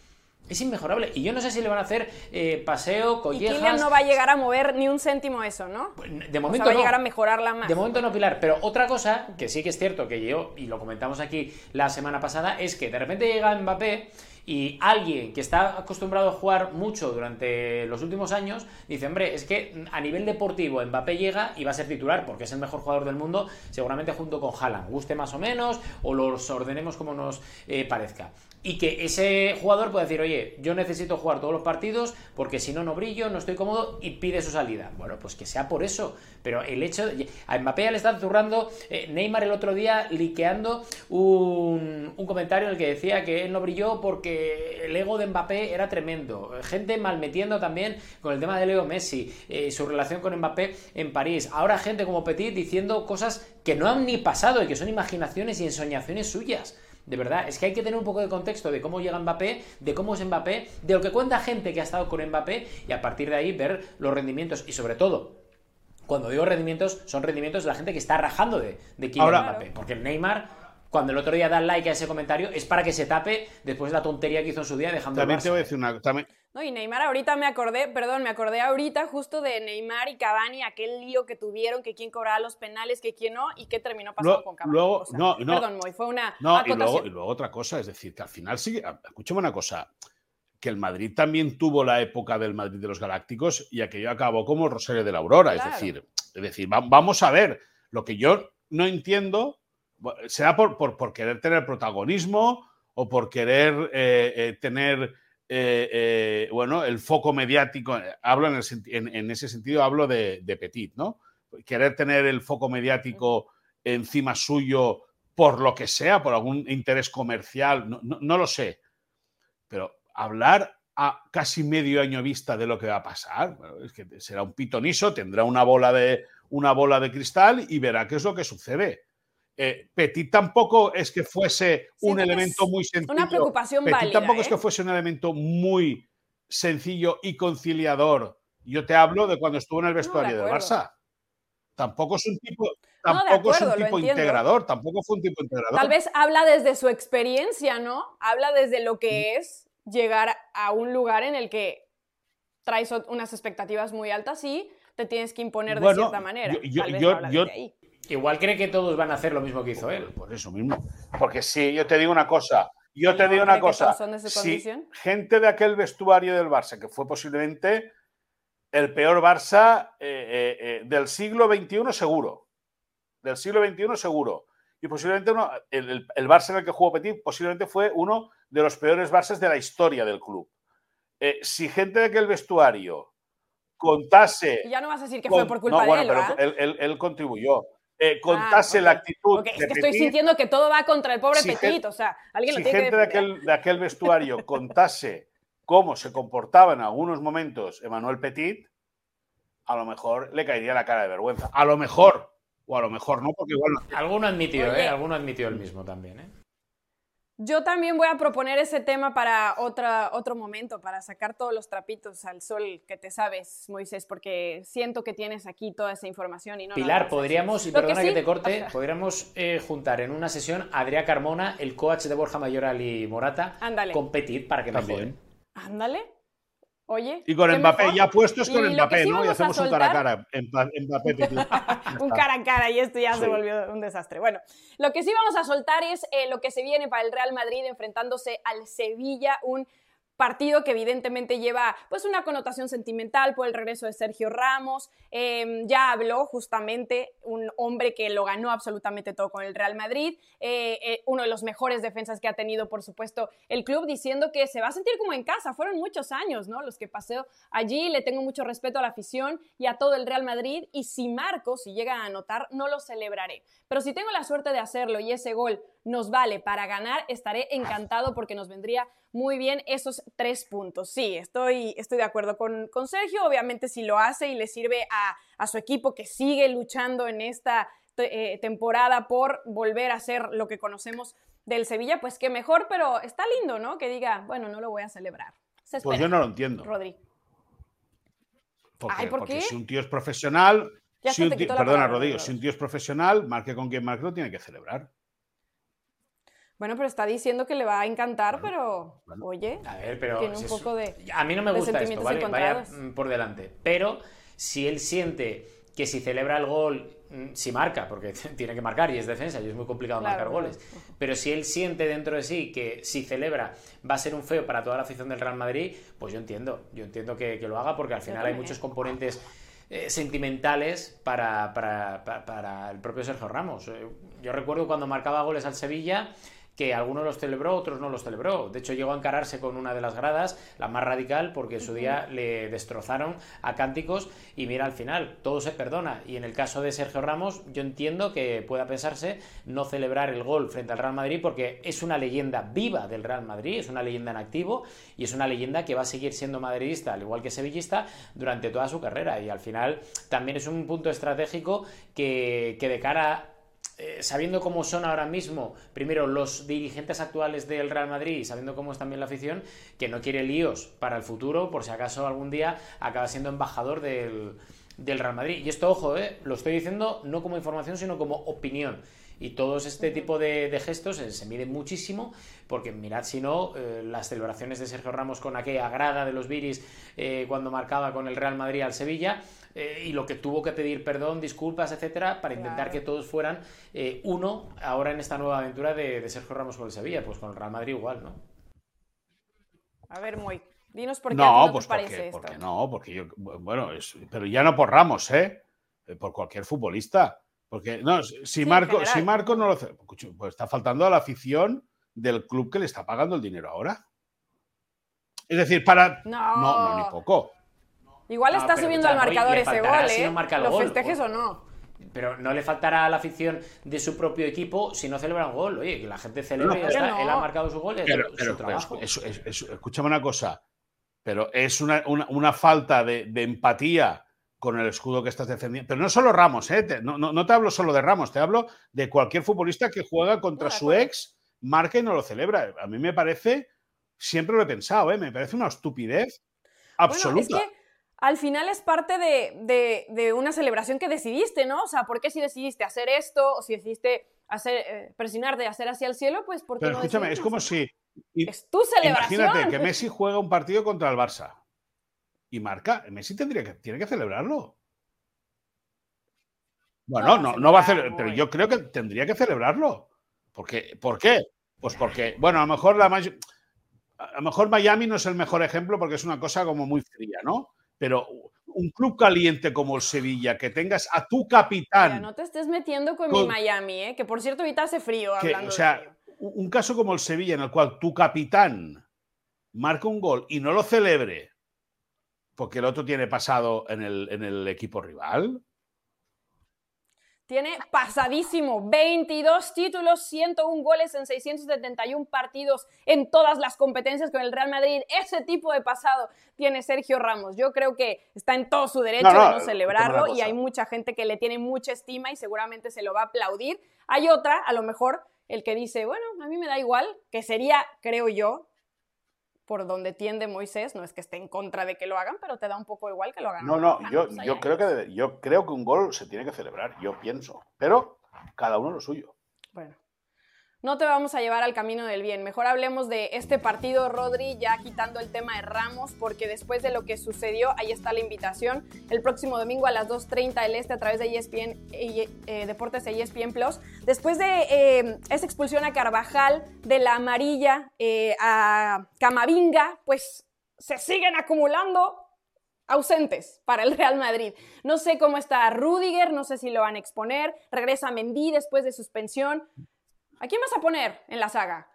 Es inmejorable. Y yo no sé si le van a hacer eh, paseo, collejas. Y no va a llegar a mover ni un céntimo eso, ¿no? Pues, de momento va a llegar a mejorarla más. De momento no, Pilar. Pero otra cosa que sí que es cierto que yo, y lo comentamos aquí la semana pasada, es que de repente llega Mbappé y alguien que está acostumbrado a jugar mucho durante los últimos años dice, hombre, es que a nivel deportivo Mbappé llega y va a ser titular porque es el mejor jugador del mundo, seguramente junto con Haaland, guste más o menos o los ordenemos como nos eh, parezca y que ese jugador puede decir, oye, yo necesito jugar todos los partidos porque si no, no brillo, no estoy cómodo y pide su salida. Bueno, pues que sea por eso. Pero el hecho de... A Mbappé ya le está zurrando eh, Neymar el otro día liqueando un, comentario en el que decía que él no brilló porque el ego de Mbappé era tremendo. Gente malmetiendo también con el tema de Leo Messi, eh, su relación con Mbappé en París. Ahora gente como Petit diciendo cosas que no han ni pasado y que son imaginaciones y ensoñaciones suyas. De verdad, es que hay que tener un poco de contexto de cómo llega Mbappé, de cómo es Mbappé, de lo que cuenta gente que ha estado con Mbappé y a partir de ahí ver los rendimientos y sobre todo, cuando digo rendimientos, son rendimientos de la gente que está rajando de, de Kylian Mbappé. Porque Neymar, cuando el otro día da like a ese comentario, es para que se tape después de la tontería que hizo en su día dejando También te voy a decir una también, no, y Neymar ahorita me acordé, perdón, me acordé ahorita justo de Neymar y Cavani, aquel lío que tuvieron, que quién cobraba los penales, que quién no, y qué terminó pasando con Cavani. Luego, no, no, perdón, Moy, fue una no, y luego, y luego, otra cosa, es decir, que al final sigue, escúchame una cosa, que el Madrid también tuvo la época del Madrid de los Galácticos y aquello acabó como Rosario de la Aurora, es decir, es decir, vamos a ver, lo que yo no entiendo será por, por, por querer tener protagonismo o por querer eh, eh, tener eh, bueno, el foco mediático, hablo en, ese sentido, hablo de, Petit, ¿no? Querer tener el foco mediático encima suyo por lo que sea, por algún interés comercial, no, lo sé. Pero hablar a casi medio año vista de lo que va a pasar, es que será un pitoniso, tendrá una bola de, una bola de cristal y verá qué es lo que sucede. Eh, Petit tampoco es que fuese un elemento muy sencillo. Una preocupación Petit tampoco es que ¿eh? fuese un elemento muy sencillo y conciliador. Yo te hablo de cuando estuvo en el vestuario de Barça. Tampoco es un tipo, tampoco es un tipo integrador, tampoco fue un tipo integrador. Tal vez habla desde su experiencia, ¿no? Habla desde lo que es llegar a un lugar en el que traes unas expectativas muy altas y te tienes que imponer de cierta manera. Yo, yo, yo, Igual cree que todos van a hacer lo mismo que hizo él. Por eso mismo. Porque sí, yo te digo una cosa. Yo te digo una cosa. gente de aquel vestuario del Barça, que fue posiblemente el peor Barça eh, eh, eh, del siglo XXI seguro. Del siglo XXI seguro. Y posiblemente uno, el, el, Barça en el que jugó Petit posiblemente fue uno de los peores Barças de la historia del club. si gente de aquel vestuario contase... ya no vas a decir que fue por culpa de él, pero él, contribuyó. Eh, contase ah, la actitud. es que estoy sintiendo que todo va contra el pobre Petit, o sea, alguien si lo tiene gente de, aquel, de aquel vestuario contase cómo se comportaba en algunos momentos Emmanuel Petit, a lo mejor le caería la cara de vergüenza. A lo mejor, o a lo mejor no, porque igual Alguno admitió, ¿eh? Alguno admitió el mismo también, ¿eh? Yo también voy a proponer ese tema para otra, otro momento, para sacar todos los trapitos al sol que te sabes, Moisés, porque siento que tienes aquí toda esa información. Y no Pilar, podríamos, y perdona que, te corte, podríamos eh, juntar en una sesión a Adrián Carmona, el coach de Borja Mayoral y Morata, competir para que mejoren. Ándale. Oye. Y con Mbappé, ya puestos con Mbappé, ¿no? Y hacemos un cara a cara. Mbappé, un cara a cara y esto ya se volvió un desastre. Bueno, lo que sí vamos a soltar es eh, lo que se viene para el Real Madrid enfrentándose al Sevilla, un partido que evidentemente lleva pues una connotación sentimental por el regreso de Sergio Ramos. Em, ya habló justamente un hombre que lo ganó absolutamente todo con el Real Madrid, eh, eh, uno de los mejores defensas que ha tenido, por supuesto, el club, diciendo que se va a sentir como en casa. Fueron muchos años, ¿no? Los que pasé allí. Le tengo mucho respeto a la afición y a todo el Real Madrid. Y si marco, si llega a anotar, no lo celebraré. Pero si tengo la suerte de hacerlo y ese gol nos vale para ganar, estaré encantado porque nos vendría muy bien esos tres puntos. Sí, estoy, estoy de acuerdo con, con Sergio. Obviamente, si lo hace y le sirve a, su equipo que sigue luchando en esta eh, temporada por volver a ser lo que conocemos del Sevilla, pues qué mejor, pero está lindo, ¿no? Que diga, bueno, no lo voy a celebrar. pues yo no lo entiendo. Rodri. Porque, ¿por porque qué? si un tío es profesional, Ya si un tío- perdona, palabra, Rodrigo. si un tío es profesional, marque con quien marque, lo tiene que celebrar. Bueno, pero está diciendo que le va a encantar, pero bueno. oye, A ver, pero. tiene un poco de... A mí no me gusta esto, ¿vale? Vaya mm, por delante. Pero si él siente que si celebra el gol, mm, si marca, porque tiene que marcar y es defensa y es muy complicado Claro, marcar claro. goles, pero si él siente dentro de sí que si celebra va a ser un feo para toda la afición del Real Madrid, pues yo entiendo, yo entiendo que, que lo haga porque al final hay muchos componentes eh, sentimentales para, para- para- para el propio Sergio Ramos. Eh, Yo recuerdo cuando marcaba goles al Sevilla que algunos los celebró, otros no los celebró. De hecho, llegó a encararse con una de las gradas, la más radical, porque en su día le destrozaron a cánticos y mira al final, todo se perdona. Y en el caso de Sergio Ramos, yo entiendo que pueda pensarse no celebrar el gol frente al Real Madrid porque es una leyenda viva del Real Madrid, es una leyenda en activo y es una leyenda que va a seguir siendo madridista, al igual que sevillista, durante toda su carrera. Y al final también es un punto estratégico que, que de cara eh, sabiendo cómo son ahora mismo, primero los dirigentes actuales del Real Madrid y sabiendo cómo es también la afición, que no quiere líos para el futuro, por si acaso algún día acaba siendo embajador del, del Real Madrid. Y esto, ojo, eh, lo estoy diciendo no como información, sino como opinión. Y todos este tipo de, de gestos eh, se miden muchísimo, porque mirad si no, eh, las celebraciones de Sergio Ramos con aquella grada de los Viris eh, cuando marcaba con el Real Madrid al Sevilla, eh, y lo que tuvo que pedir perdón, disculpas, etcétera, para intentar Claro. que todos fueran eh, uno ahora en esta nueva aventura de, de Sergio Ramos con el Sevilla, pues con el Real Madrid igual, ¿no? A ver, Moy, dinos por qué a ti No, no pues te parece porque, esto. porque no, porque yo, bueno, es, pero ya no por Ramos, ¿eh? Eh, Por cualquier futbolista. Porque, no, si Sí, Marco, si. Marco no lo hace, pues está faltando a la afición del club que le está pagando el dinero ahora. Es decir, para. No. no, no, ni poco. Igual No, está subiendo al marcador le ese gol, si ¿eh? no marca el Lo gol, festejes joder. o no. Pero no le faltará a la afición de su propio equipo si no celebra un gol. Oye, que la gente celebre No, está. Él ha marcado su gol, es Pero, su pero, pero trabajo. escúchame una cosa. Pero es una, una- una falta de, de empatía con el escudo que estás defendiendo. Pero no solo Ramos, ¿eh? Te- no, no- no te hablo solo de Ramos, te hablo de cualquier futbolista que juega contra su ex, marca y no lo celebra. A mí me parece, siempre lo he pensado, ¿eh? Me parece una estupidez absoluta. Bueno, es que al final es parte de, de- de una celebración que decidiste, ¿no? O sea, ¿por qué si decidiste hacer esto o si decidiste hacer, eh, presionar de hacer hacia el cielo? Pues porque Pero no escúchame, es como si. y- Es tu celebración. Imagínate que Messi juega un partido contra el Barça y marca. Messi tendría que, tiene que celebrarlo. Bueno, No, no, va a no va a celebrar, pero yo creo que tendría que celebrarlo. Porque, ¿Por qué? Pues porque, bueno, a lo mejor la a lo mejor Miami no es el mejor ejemplo porque es una cosa como muy fría, ¿no? Pero un club caliente como el Sevilla, que tengas a tu Mira, capitán, no te estés metiendo con, Con- mi Miami, ¿eh? Que por cierto, ahorita hace frío que, hablando o sea, un caso como el Sevilla, en el cual tu capitán marca un gol y no lo celebre porque el otro tiene pasado en el, en el equipo rival. Tiene pasadísimo 22 títulos, 101 goles en 671 partidos en todas las competencias con el Real Madrid. Ese tipo de pasado tiene Sergio Ramos. Yo creo que está en todo su derecho No, no, de no celebrarlo y hay mucha gente que le tiene mucha estima y seguramente se lo va a aplaudir. Hay otra, a lo mejor, el que dice, bueno, a mí me da igual, que sería, creo yo, por donde tiende Moisés, no es que esté en contra de que lo hagan, pero te da un poco igual que lo hagan. No, no, yo, pues yo, creo que, yo creo que un gol se tiene que celebrar, yo pienso. Pero cada uno lo suyo. Bueno, no te vamos a llevar al camino del bien. Mejor hablemos de este partido, Rodri, ya quitando el tema de Ramos, porque después de lo que sucedió, ahí está la invitación. El próximo domingo a las 2.30 del Este a través de ESPN, eh, Deportes e ESPN Plus. Después de eh, esa expulsión a Carvajal, de la amarilla eh, a Camavinga, pues se siguen acumulando ausentes para el Real Madrid. No sé cómo está Rudiger, no sé si lo van a exponer. Regresa Mendy después de suspensión. ¿A quién vas a poner en la saga?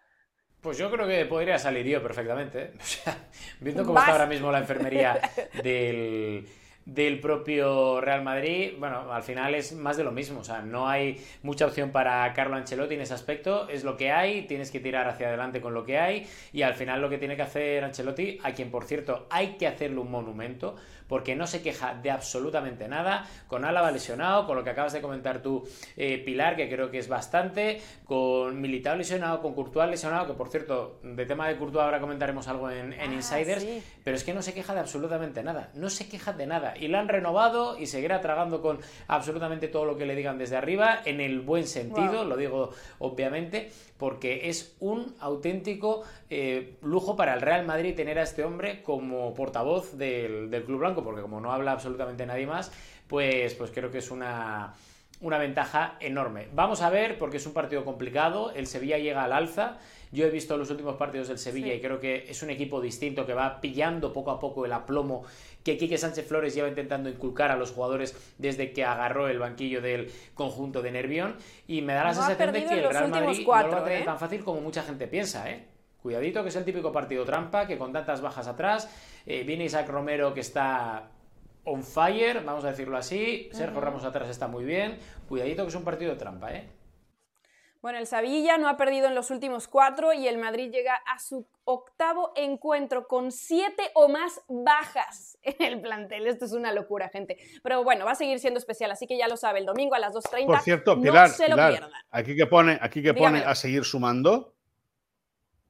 Pues yo creo que podría salir yo perfectamente. ¿eh? O sea, viendo cómo Vas. está ahora mismo la enfermería del, del propio Real Madrid, bueno, al final es más de lo mismo. O sea, no hay mucha opción para Carlo Ancelotti en ese aspecto. Es lo que hay, tienes que tirar hacia adelante con lo que hay. Y al final lo que tiene que hacer Ancelotti, a quien por cierto hay que hacerle un monumento, porque no se queja de absolutamente nada. Con Álava lesionado, con lo que acabas de comentar tú, eh, Pilar, que creo que es bastante, con Militao lesionado, con Courtois lesionado, que por cierto, de tema de Courtois ahora comentaremos algo en, en Ah, Insiders, sí. pero es que no se queja de absolutamente nada, no se queja de nada. Y la han renovado y seguirá tragando con absolutamente todo lo que le digan desde arriba, en el buen sentido, lo digo obviamente, porque es un auténtico eh, lujo para el Real Madrid tener a este hombre como portavoz del, del Club Blanco, porque como no habla absolutamente nadie más, pues, pues creo que es una una ventaja enorme. Vamos a ver, porque es un partido complicado, el Sevilla llega al alza, yo he visto los últimos partidos del Sevilla y creo que es un equipo distinto que va pillando poco a poco el aplomo que Quique Sánchez Flores lleva intentando inculcar a los jugadores desde que agarró el banquillo del conjunto de Nervión y me da la sensación de que el Real Madrid no lo tiene ¿eh? tan fácil como mucha gente piensa, ¿eh? Cuidadito que es el típico partido trampa, que con tantas bajas atrás, eh, viene Isaac Romero que está on fire, vamos a decirlo así. Sergio Ramos atrás está muy bien. Cuidadito que es un partido trampa, ¿eh? Bueno, el Sevilla no ha perdido en los últimos cuatro y el Madrid llega a su octavo encuentro con siete o más bajas en el plantel. Esto es una locura, gente. Pero bueno, va a seguir siendo especial, así que ya lo sabe, el domingo a las 2.30. Por cierto, Pilar, no se lo pierdan. aquí que pone, aquí que pone a seguir sumando,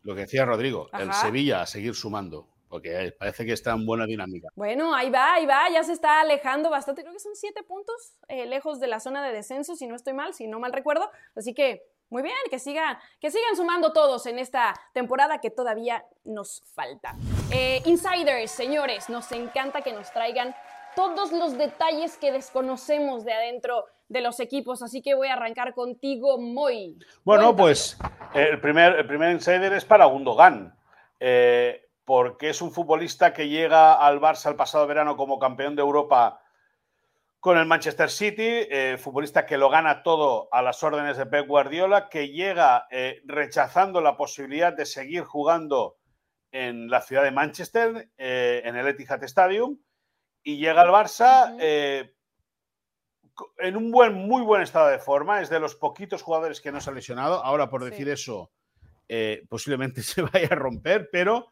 lo que decía Rodrigo, el Sevilla a seguir sumando porque parece que está en buena dinámica. Bueno, ahí va, ahí va, ya se está alejando bastante, creo que son siete puntos eh, lejos de la zona de descenso, si no estoy mal, si no mal recuerdo, así que muy bien, que sigan, que sigan sumando todos en esta temporada que todavía nos falta. Eh, insiders, señores, nos encanta que nos traigan todos los detalles que desconocemos de adentro de los equipos, así que voy a arrancar contigo, Moy. Bueno, pues el primer, el primer insider es para Gundogan. Eh, porque es un futbolista que llega al Barça el pasado verano como campeón de Europa con el Manchester City, eh, futbolista que lo gana todo a las órdenes de Pep Guardiola, que llega eh, rechazando la posibilidad de seguir jugando en la ciudad de Manchester, eh, en el Etihad Stadium, y llega al Barça en un buen, muy buen estado de forma, es de los poquitos jugadores que no se ha lesionado, ahora por decir eso, posiblemente se vaya a romper, pero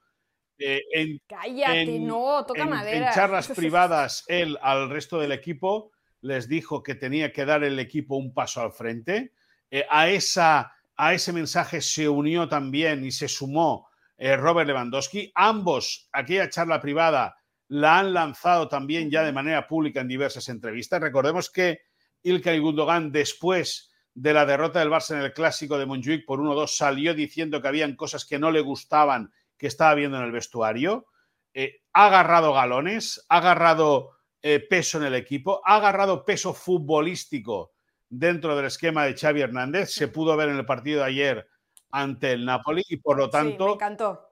eh, en, Cállate, no, toca madera. En charlas privadas, él al resto del equipo les dijo que tenía que dar el equipo un paso al frente. Eh, a, esa, a ese mensaje se unió también y se sumó eh, Robert Lewandowski. Ambos, aquella charla privada, la han lanzado también ya de manera pública en diversas entrevistas. Recordemos que Ilkay Gundogan, después de la derrota del Barça en el clásico de Montjuic por 1-2, salió diciendo que habían cosas que no le gustaban que estaba viendo en el vestuario, eh, ha agarrado galones, ha agarrado eh, peso en el equipo, ha agarrado peso futbolístico dentro del esquema de Xavi Hernández. Se pudo ver en el partido de ayer ante el Napoli y por lo tanto... me encantó.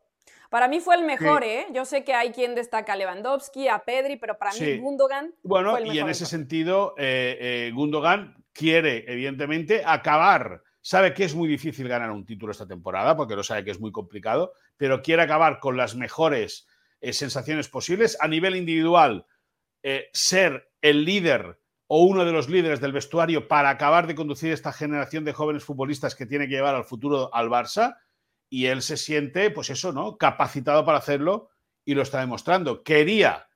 Para mí fue el mejor, ¿eh? Yo sé que hay quien destaca a Lewandowski, a Pedri, pero para mí Gundogan. Bueno, y en ese sentido, eh, Gundogan quiere, evidentemente, acabar sabe que es muy difícil ganar un título esta temporada, porque lo sabe que es muy complicado, pero quiere acabar con las mejores eh, sensaciones posibles. A nivel individual, eh, ser el líder o uno de los líderes del vestuario para acabar de conducir esta generación de jóvenes futbolistas que tiene que llevar al futuro al Barça. Y él se siente, pues eso, ¿no? Capacitado para hacerlo y lo está demostrando. Quería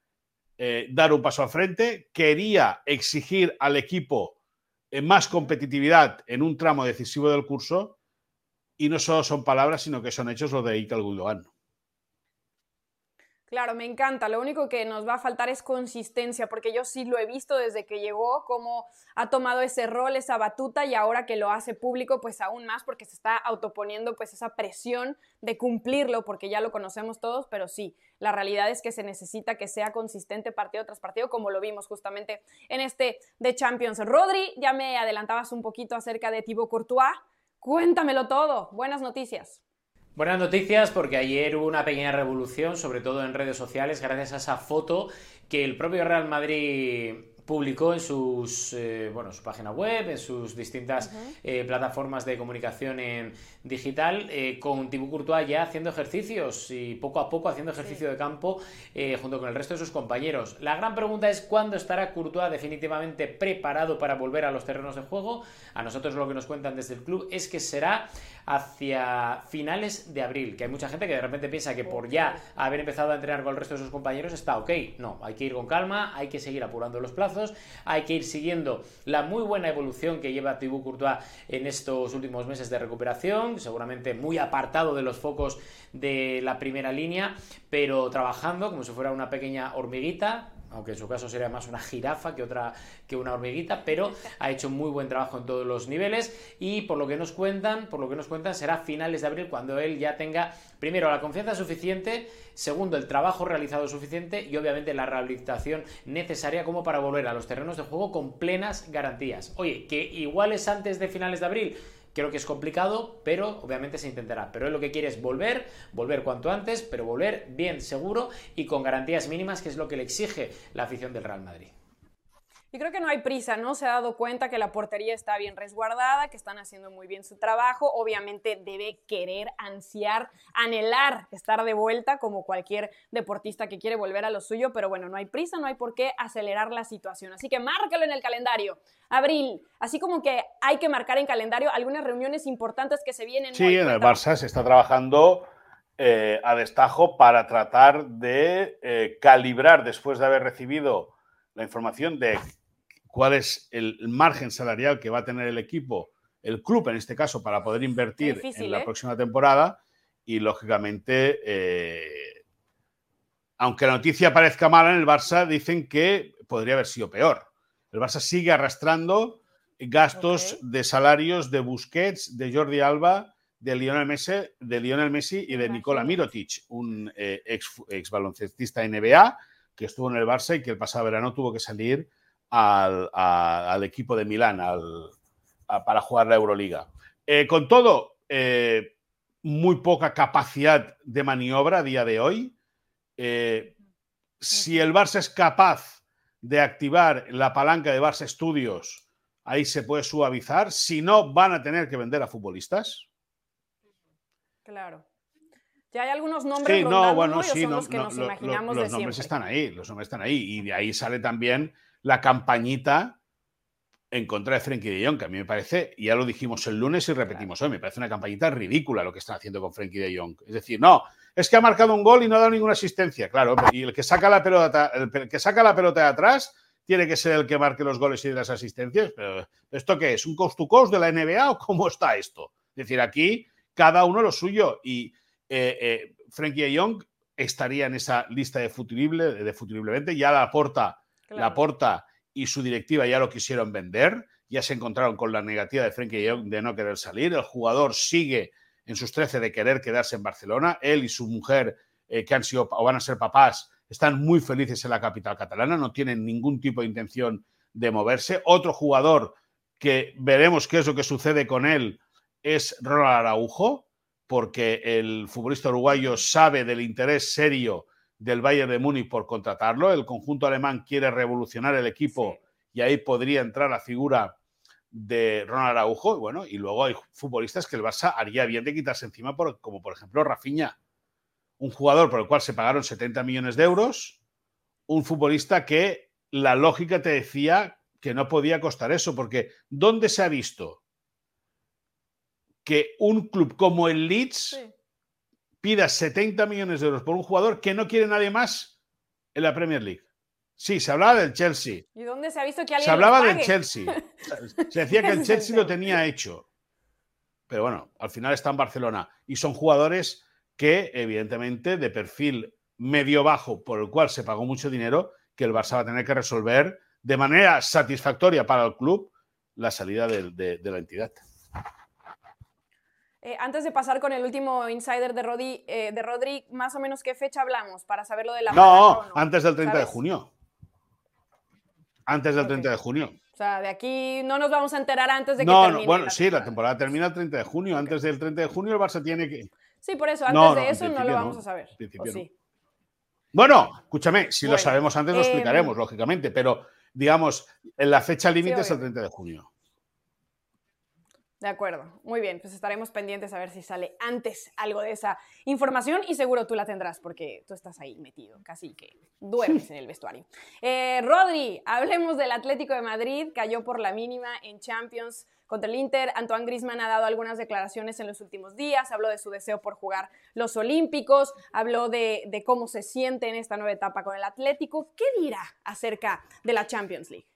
eh, dar un paso al frente, quería exigir al equipo más competitividad en un tramo decisivo del curso y no solo son palabras, sino que son hechos los de Iker Gundogan. Claro, me encanta. Lo único que nos va a faltar es consistencia, porque yo sí lo he visto desde que llegó, cómo ha tomado ese rol, esa batuta, y ahora que lo hace público, pues aún más, porque se está autoponiendo pues esa presión de cumplirlo, porque ya lo conocemos todos, pero sí, la realidad es que se necesita que sea consistente partido tras partido, como lo vimos justamente en este de Champions. Rodri, ya me adelantabas un poquito acerca de Thibaut Courtois. Cuéntamelo todo. Buenas noticias. Buenas noticias porque ayer hubo una pequeña revolución, sobre todo en redes sociales, gracias a esa foto que el propio Real Madrid publicó en sus eh, bueno su página web en sus distintas eh, plataformas de comunicación en digital eh, con Thibaut Courtois ya haciendo ejercicios y poco a poco haciendo ejercicio de campo junto con el resto de sus compañeros. La gran pregunta es cuándo estará Courtois definitivamente preparado para volver a los terrenos de juego a nosotros lo que nos cuentan desde el club es que será hacia finales de abril que hay mucha gente que de repente piensa que por ya haber empezado a entrenar con el resto de sus compañeros está ok. No hay que ir con calma hay que seguir apurando los plazos hay que ir siguiendo la muy buena evolución que lleva Thibaut Courtois en estos últimos meses de recuperación, seguramente muy apartado de los focos de la primera línea, pero trabajando como si fuera una pequeña hormiguita, aunque en su caso sería más una jirafa que otra que una hormiguita, pero ha hecho muy buen trabajo en todos los niveles y por lo que nos cuentan, por lo que nos cuentan será finales de abril cuando él ya tenga primero la confianza suficiente, segundo el trabajo realizado suficiente y obviamente la rehabilitación necesaria como para volver a los terrenos de juego con plenas garantías. Oye, que igual es antes de finales de abril, Creo que es complicado, pero obviamente se intentará. Pero él lo que quiere es volver, volver cuanto antes, pero volver bien seguro y con garantías mínimas, que es lo que le exige la afición del Real Madrid. Y creo que no hay prisa, ¿no? Se ha dado cuenta que la portería está bien resguardada, que están haciendo muy bien su trabajo. Obviamente debe querer, ansiar, anhelar estar de vuelta como cualquier deportista que quiere volver a lo suyo, pero bueno, no hay prisa, no hay por qué acelerar la situación. Así que márcalo en el calendario. Abril, así como que hay que marcar en calendario algunas reuniones importantes que se vienen. Sí, en el Barça se está trabajando eh, a destajo para tratar de eh, calibrar después de haber recibido la información de cuál es el margen salarial que va a tener el equipo, el club en este caso, para poder invertir en la ¿eh? próxima temporada. Y lógicamente, eh, aunque la noticia parezca mala en el Barça, dicen que podría haber sido peor. El Barça sigue arrastrando gastos de salarios de Busquets, de Jordi Alba, de Lionel Messi, de Lionel Messi y de Nikola Mirotic, un eh, ex, ex, baloncestista NBA que estuvo en el Barça y que el pasado verano tuvo que salir al, equipo de Milán para jugar la Euroliga. Eh, con todo, eh, muy poca capacidad de maniobra a día de hoy. Eh, si el Barça es capaz de activar la palanca de Barça Studios, ahí se puede suavizar. Si no, van a tener que vender a futbolistas. Claro. Ya hay algunos nombres sí, no, bueno, sí, los que nos imaginamos los nombres están ahí, los nombres están ahí y de ahí sale también la campañita en contra de Frenkie de Jong, que a mí me parece, y ya lo dijimos el lunes y repetimos hoy, me parece una campañita ridícula lo que están haciendo con Frenkie de Jong. Es decir, no, es que ha marcado un gol y no ha dado ninguna asistencia, claro, y el que saca la pelota, el que saca la pelota de atrás tiene que ser el que marque los goles y las asistencias, pero ¿esto qué es? ¿Un cost to cost de la NBA o cómo está esto? Es decir, aquí cada uno lo suyo y eh, eh, Frenkie de Jong estaría en esa lista de futurible, de futuriblemente, ya la aporta la Porta y su directiva ya lo quisieron vender, ya se encontraron con la negativa de Frenkie de no querer salir. El jugador sigue en sus 13 de querer quedarse en Barcelona. Él y su mujer, eh, que han sido o van a ser papás, están muy felices en la capital catalana, no tienen ningún tipo de intención de moverse. Otro jugador que veremos qué es lo que sucede con él es Ronald Araujo, porque el futbolista uruguayo sabe del interés serio del Bayern de Múnich por contratarlo. El conjunto alemán quiere revolucionar el equipo y ahí podría entrar la figura de Ronald Araujo. Y bueno, y luego hay futbolistas que el Barça haría bien de quitarse encima, como por ejemplo Rafinha, un jugador por el cual se pagaron 70 millones de euros, un futbolista que la lógica te decía que no podía costar eso, porque ¿dónde se ha visto que un club como el Leeds pida 70 millones de euros por un jugador que no quiere nadie más en la Premier League. Sí, se hablaba del Chelsea. ¿Y dónde se ha visto que alguien Se hablaba del Chelsea. Se decía que el Chelsea lo tenía hecho. Pero bueno, al final está en Barcelona. Y son jugadores que, evidentemente, de perfil medio bajo, por el cual se pagó mucho dinero, que el Barça va a tener que resolver de manera satisfactoria para el club la salida de la entidad. Eh, antes de pasar con el último insider de Rodri, eh, de Rodri, más o menos qué fecha hablamos para saber lo de la... No, antes del 30 de junio. Antes del 30 de junio. O sea, de aquí no nos vamos a enterar antes de que termine. No, bueno, sí, la temporada termina el 30 de junio. Antes del 30 de junio el Barça tiene que... Sí, por eso, antes de eso no lo vamos a saber. Bueno, escúchame, si lo sabemos antes lo em, explicaremos, lógicamente, pero digamos, la fecha límite es el 30 de junio. De acuerdo, muy bien, pues estaremos pendientes a ver si sale antes algo de esa información y seguro tú la tendrás porque tú estás ahí metido, casi que duermes en el vestuario. Eh, Rodri, hablemos del Atlético de Madrid, cayó por la mínima en Champions contra el Inter. Antoine Grisman ha dado algunas declaraciones en los últimos días, habló de su deseo por jugar los Olímpicos, habló de, de cómo se siente en esta nueva etapa con el Atlético. ¿Qué dirá acerca de la Champions League?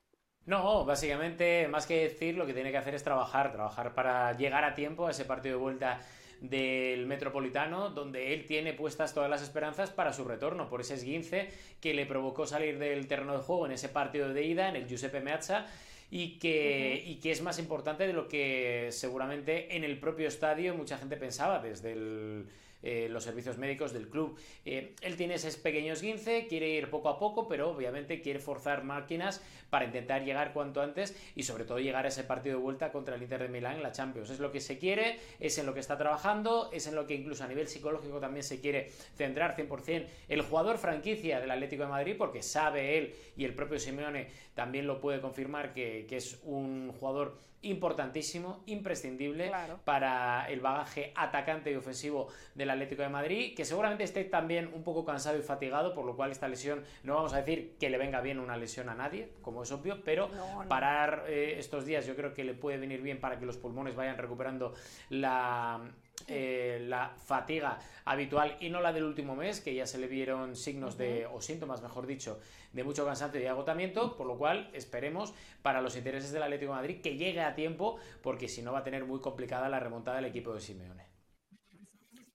No, básicamente, más que decir, lo que tiene que hacer es trabajar, trabajar para llegar a tiempo a ese partido de vuelta del Metropolitano, donde él tiene puestas todas las esperanzas para su retorno, por ese esguince que le provocó salir del terreno de juego en ese partido de ida, en el Giuseppe Meazza, y que, y que es más importante de lo que seguramente en el propio estadio mucha gente pensaba desde el eh, los servicios médicos del club. Eh, él tiene ese pequeño esguince, quiere ir poco a poco, pero obviamente quiere forzar máquinas para intentar llegar cuanto antes y sobre todo llegar a ese partido de vuelta contra el Inter de Milán en la Champions. Es lo que se quiere, es en lo que está trabajando, es en lo que incluso a nivel psicológico también se quiere centrar 100% el jugador franquicia del Atlético de Madrid, porque sabe él y el propio Simeone también lo puede confirmar que, que es un jugador importantísimo, imprescindible para el bagaje atacante y ofensivo del Atlético de Madrid, que seguramente esté también un poco cansado y fatigado, por lo cual esta lesión, no vamos a decir que le venga bien una lesión a nadie, como es obvio, pero parar eh, estos días yo creo que le puede venir bien para que los pulmones vayan recuperando la eh, la fatiga habitual y no la del último mes, que ya se le vieron signos de, o síntomas, mejor dicho, de mucho cansancio y agotamiento, por lo cual esperemos para los intereses del Atlético de Madrid que llegue a tiempo, porque si no va a tener muy complicada la remontada del equipo de Simeone.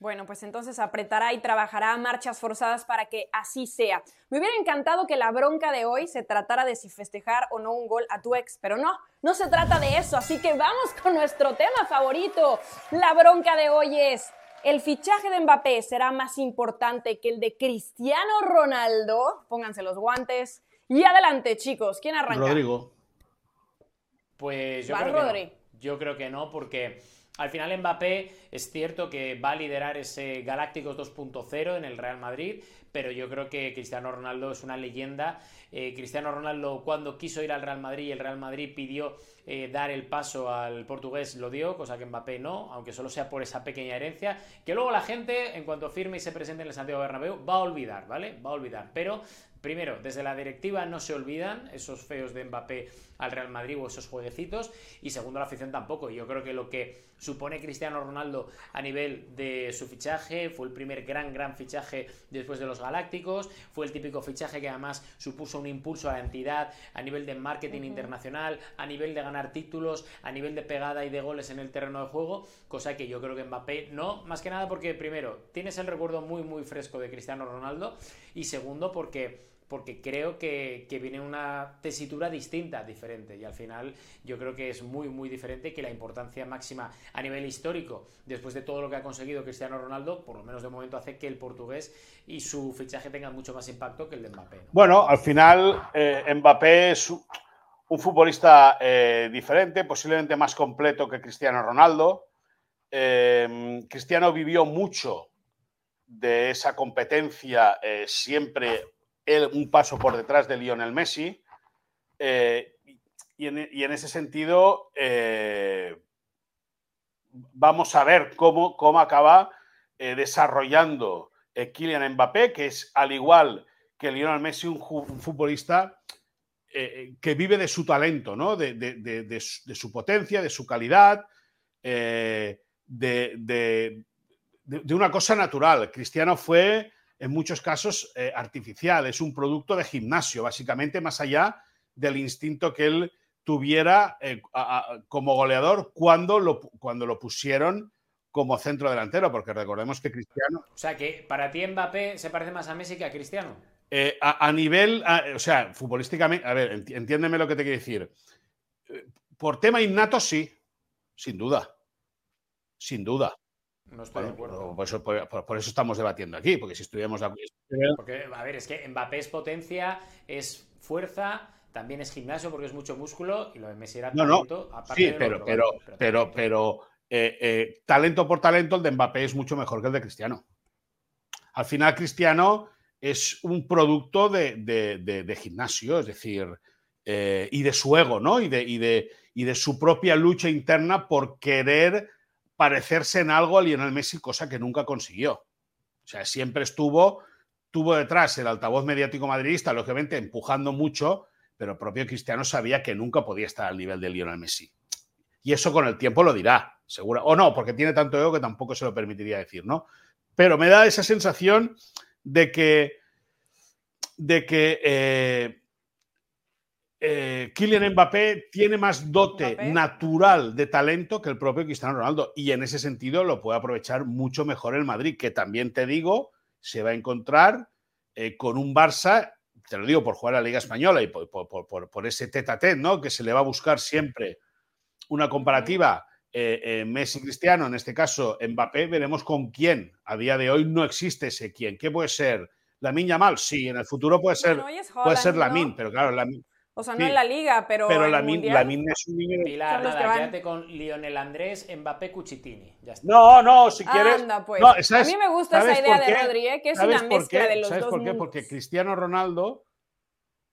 Bueno, pues entonces apretará y trabajará marchas forzadas para que así sea. Me hubiera encantado que la bronca de hoy se tratara de si festejar o no un gol a tu ex, pero no, no se trata de eso, así que vamos con nuestro tema favorito. La bronca de hoy es, ¿el fichaje de Mbappé será más importante que el de Cristiano Ronaldo? Pónganse los guantes. Y adelante, chicos, ¿quién arranca? Rodrigo. Pues yo, creo que no. yo creo que no, porque al final Mbappé es cierto que va a liderar ese Galácticos 2.0 en el Real Madrid, pero yo creo que Cristiano Ronaldo es una leyenda. Eh, Cristiano Ronaldo cuando quiso ir al Real Madrid el Real Madrid pidió eh, dar el paso al portugués lo dio, cosa que Mbappé no, aunque solo sea por esa pequeña herencia, que luego la gente en cuanto firme y se presente en el Santiago Bernabéu va a olvidar, ¿vale? Va a olvidar, pero Primero, desde la directiva no se olvidan esos feos de Mbappé al Real Madrid o esos jueguecitos. Y segundo, la afición tampoco. Yo creo que lo que supone Cristiano Ronaldo a nivel de su fichaje fue el primer gran, gran fichaje después de los Galácticos. Fue el típico fichaje que además supuso un impulso a la entidad a nivel de marketing internacional, a nivel de ganar títulos, a nivel de pegada y de goles en el terreno de juego. Cosa que yo creo que Mbappé no, más que nada porque primero, tienes el recuerdo muy, muy fresco de Cristiano Ronaldo. Y segundo, porque porque creo que, viene una tesitura distinta, diferente. Y al final yo creo que es muy, muy diferente que la importancia máxima a nivel histórico, después de todo lo que ha conseguido Cristiano Ronaldo, por lo menos de momento hace que el portugués y su fichaje tengan mucho más impacto que el de Mbappé. Bueno, al final eh, Mbappé es un futbolista eh, diferente, posiblemente más completo que Cristiano Ronaldo. Eh, Cristiano vivió mucho de esa competencia siempre él un paso por detrás de Lionel Messi. Eh, y, en, ese sentido, eh, vamos a ver cómo, cómo acaba eh, desarrollando Kylian Mbappé, que es al igual que Lionel Messi, un, futbolista que vive de su talento, ¿no? de, su potencia, de su calidad, de, una cosa natural. Cristiano fue en muchos casos eh, artificial, es un producto de gimnasio, básicamente, más allá del instinto que él tuviera eh, como goleador cuando lo, cuando lo pusieron como centro delantero, porque recordemos que Cristiano... O sea, que para ti Mbappé se parece más a Messi que a Cristiano. Eh, a, nivel, o sea, futbolísticamente, a ver, entiéndeme lo que te quiero decir. Por tema innato, sí, sin duda. Sin duda. No estoy de acuerdo. Por eso, estamos debatiendo aquí, porque si estuviéramos de Porque, a ver, es que Mbappé es potencia, es fuerza, también es gimnasio porque es mucho músculo y lo de Messi era talento. No, sí, pero, pero, pero, pero, eh, eh, talento por talento, el de Mbappé es mucho mejor que el de Cristiano. Al final, Cristiano es un producto de, gimnasio, es decir, eh, y de su ego, ¿no? Y de, y, de, y de su propia lucha interna por querer parecerse en algo a Lionel Messi, cosa que nunca consiguió. O sea, siempre estuvo, tuvo detrás el altavoz mediático madridista, lógicamente empujando mucho, pero el propio Cristiano sabía que nunca podía estar al nivel de Lionel Messi. Y eso con el tiempo lo dirá, seguro. O no, porque tiene tanto ego que tampoco se lo permitiría decir, ¿no? Pero me da esa sensación de que, de que eh, eh, Kylian Mbappé tiene más dote Mbappé. natural de talento que el propio Cristiano Ronaldo y en ese sentido lo puede aprovechar mucho mejor el Madrid, que también te digo, se va a encontrar eh, con un Barça, te lo digo por jugar a la Liga Española y por, por- por- por- por ese tete a tete, ¿no? Que se le va a buscar siempre una comparativa eh, eh, Messi-Cristiano, en este caso Mbappé, veremos con quién. A día de hoy no existe ese quién. ¿Qué puede ser? ¿Lamin Yamal? Sí, en el futuro puede ser, Bueno, puede ser Haaland, ¿no? Lamin, pero claro, Lamin, O sea, no sí. en la liga, pero, pero Lamin, Mundial. Lamin es un niño Pilar, nada, que van. quédate con Lionel Andrés, Mbappé, Cuchitini. Ya está. No, no, si quieres. Anda, pues. No, a ¿sabes- mí me gusta esa idea de? Rodri, ¿eh? que es ¿Sabes una por mezcla qué? de los ¿Sabes dos por qué? mundos. Porque Cristiano Ronaldo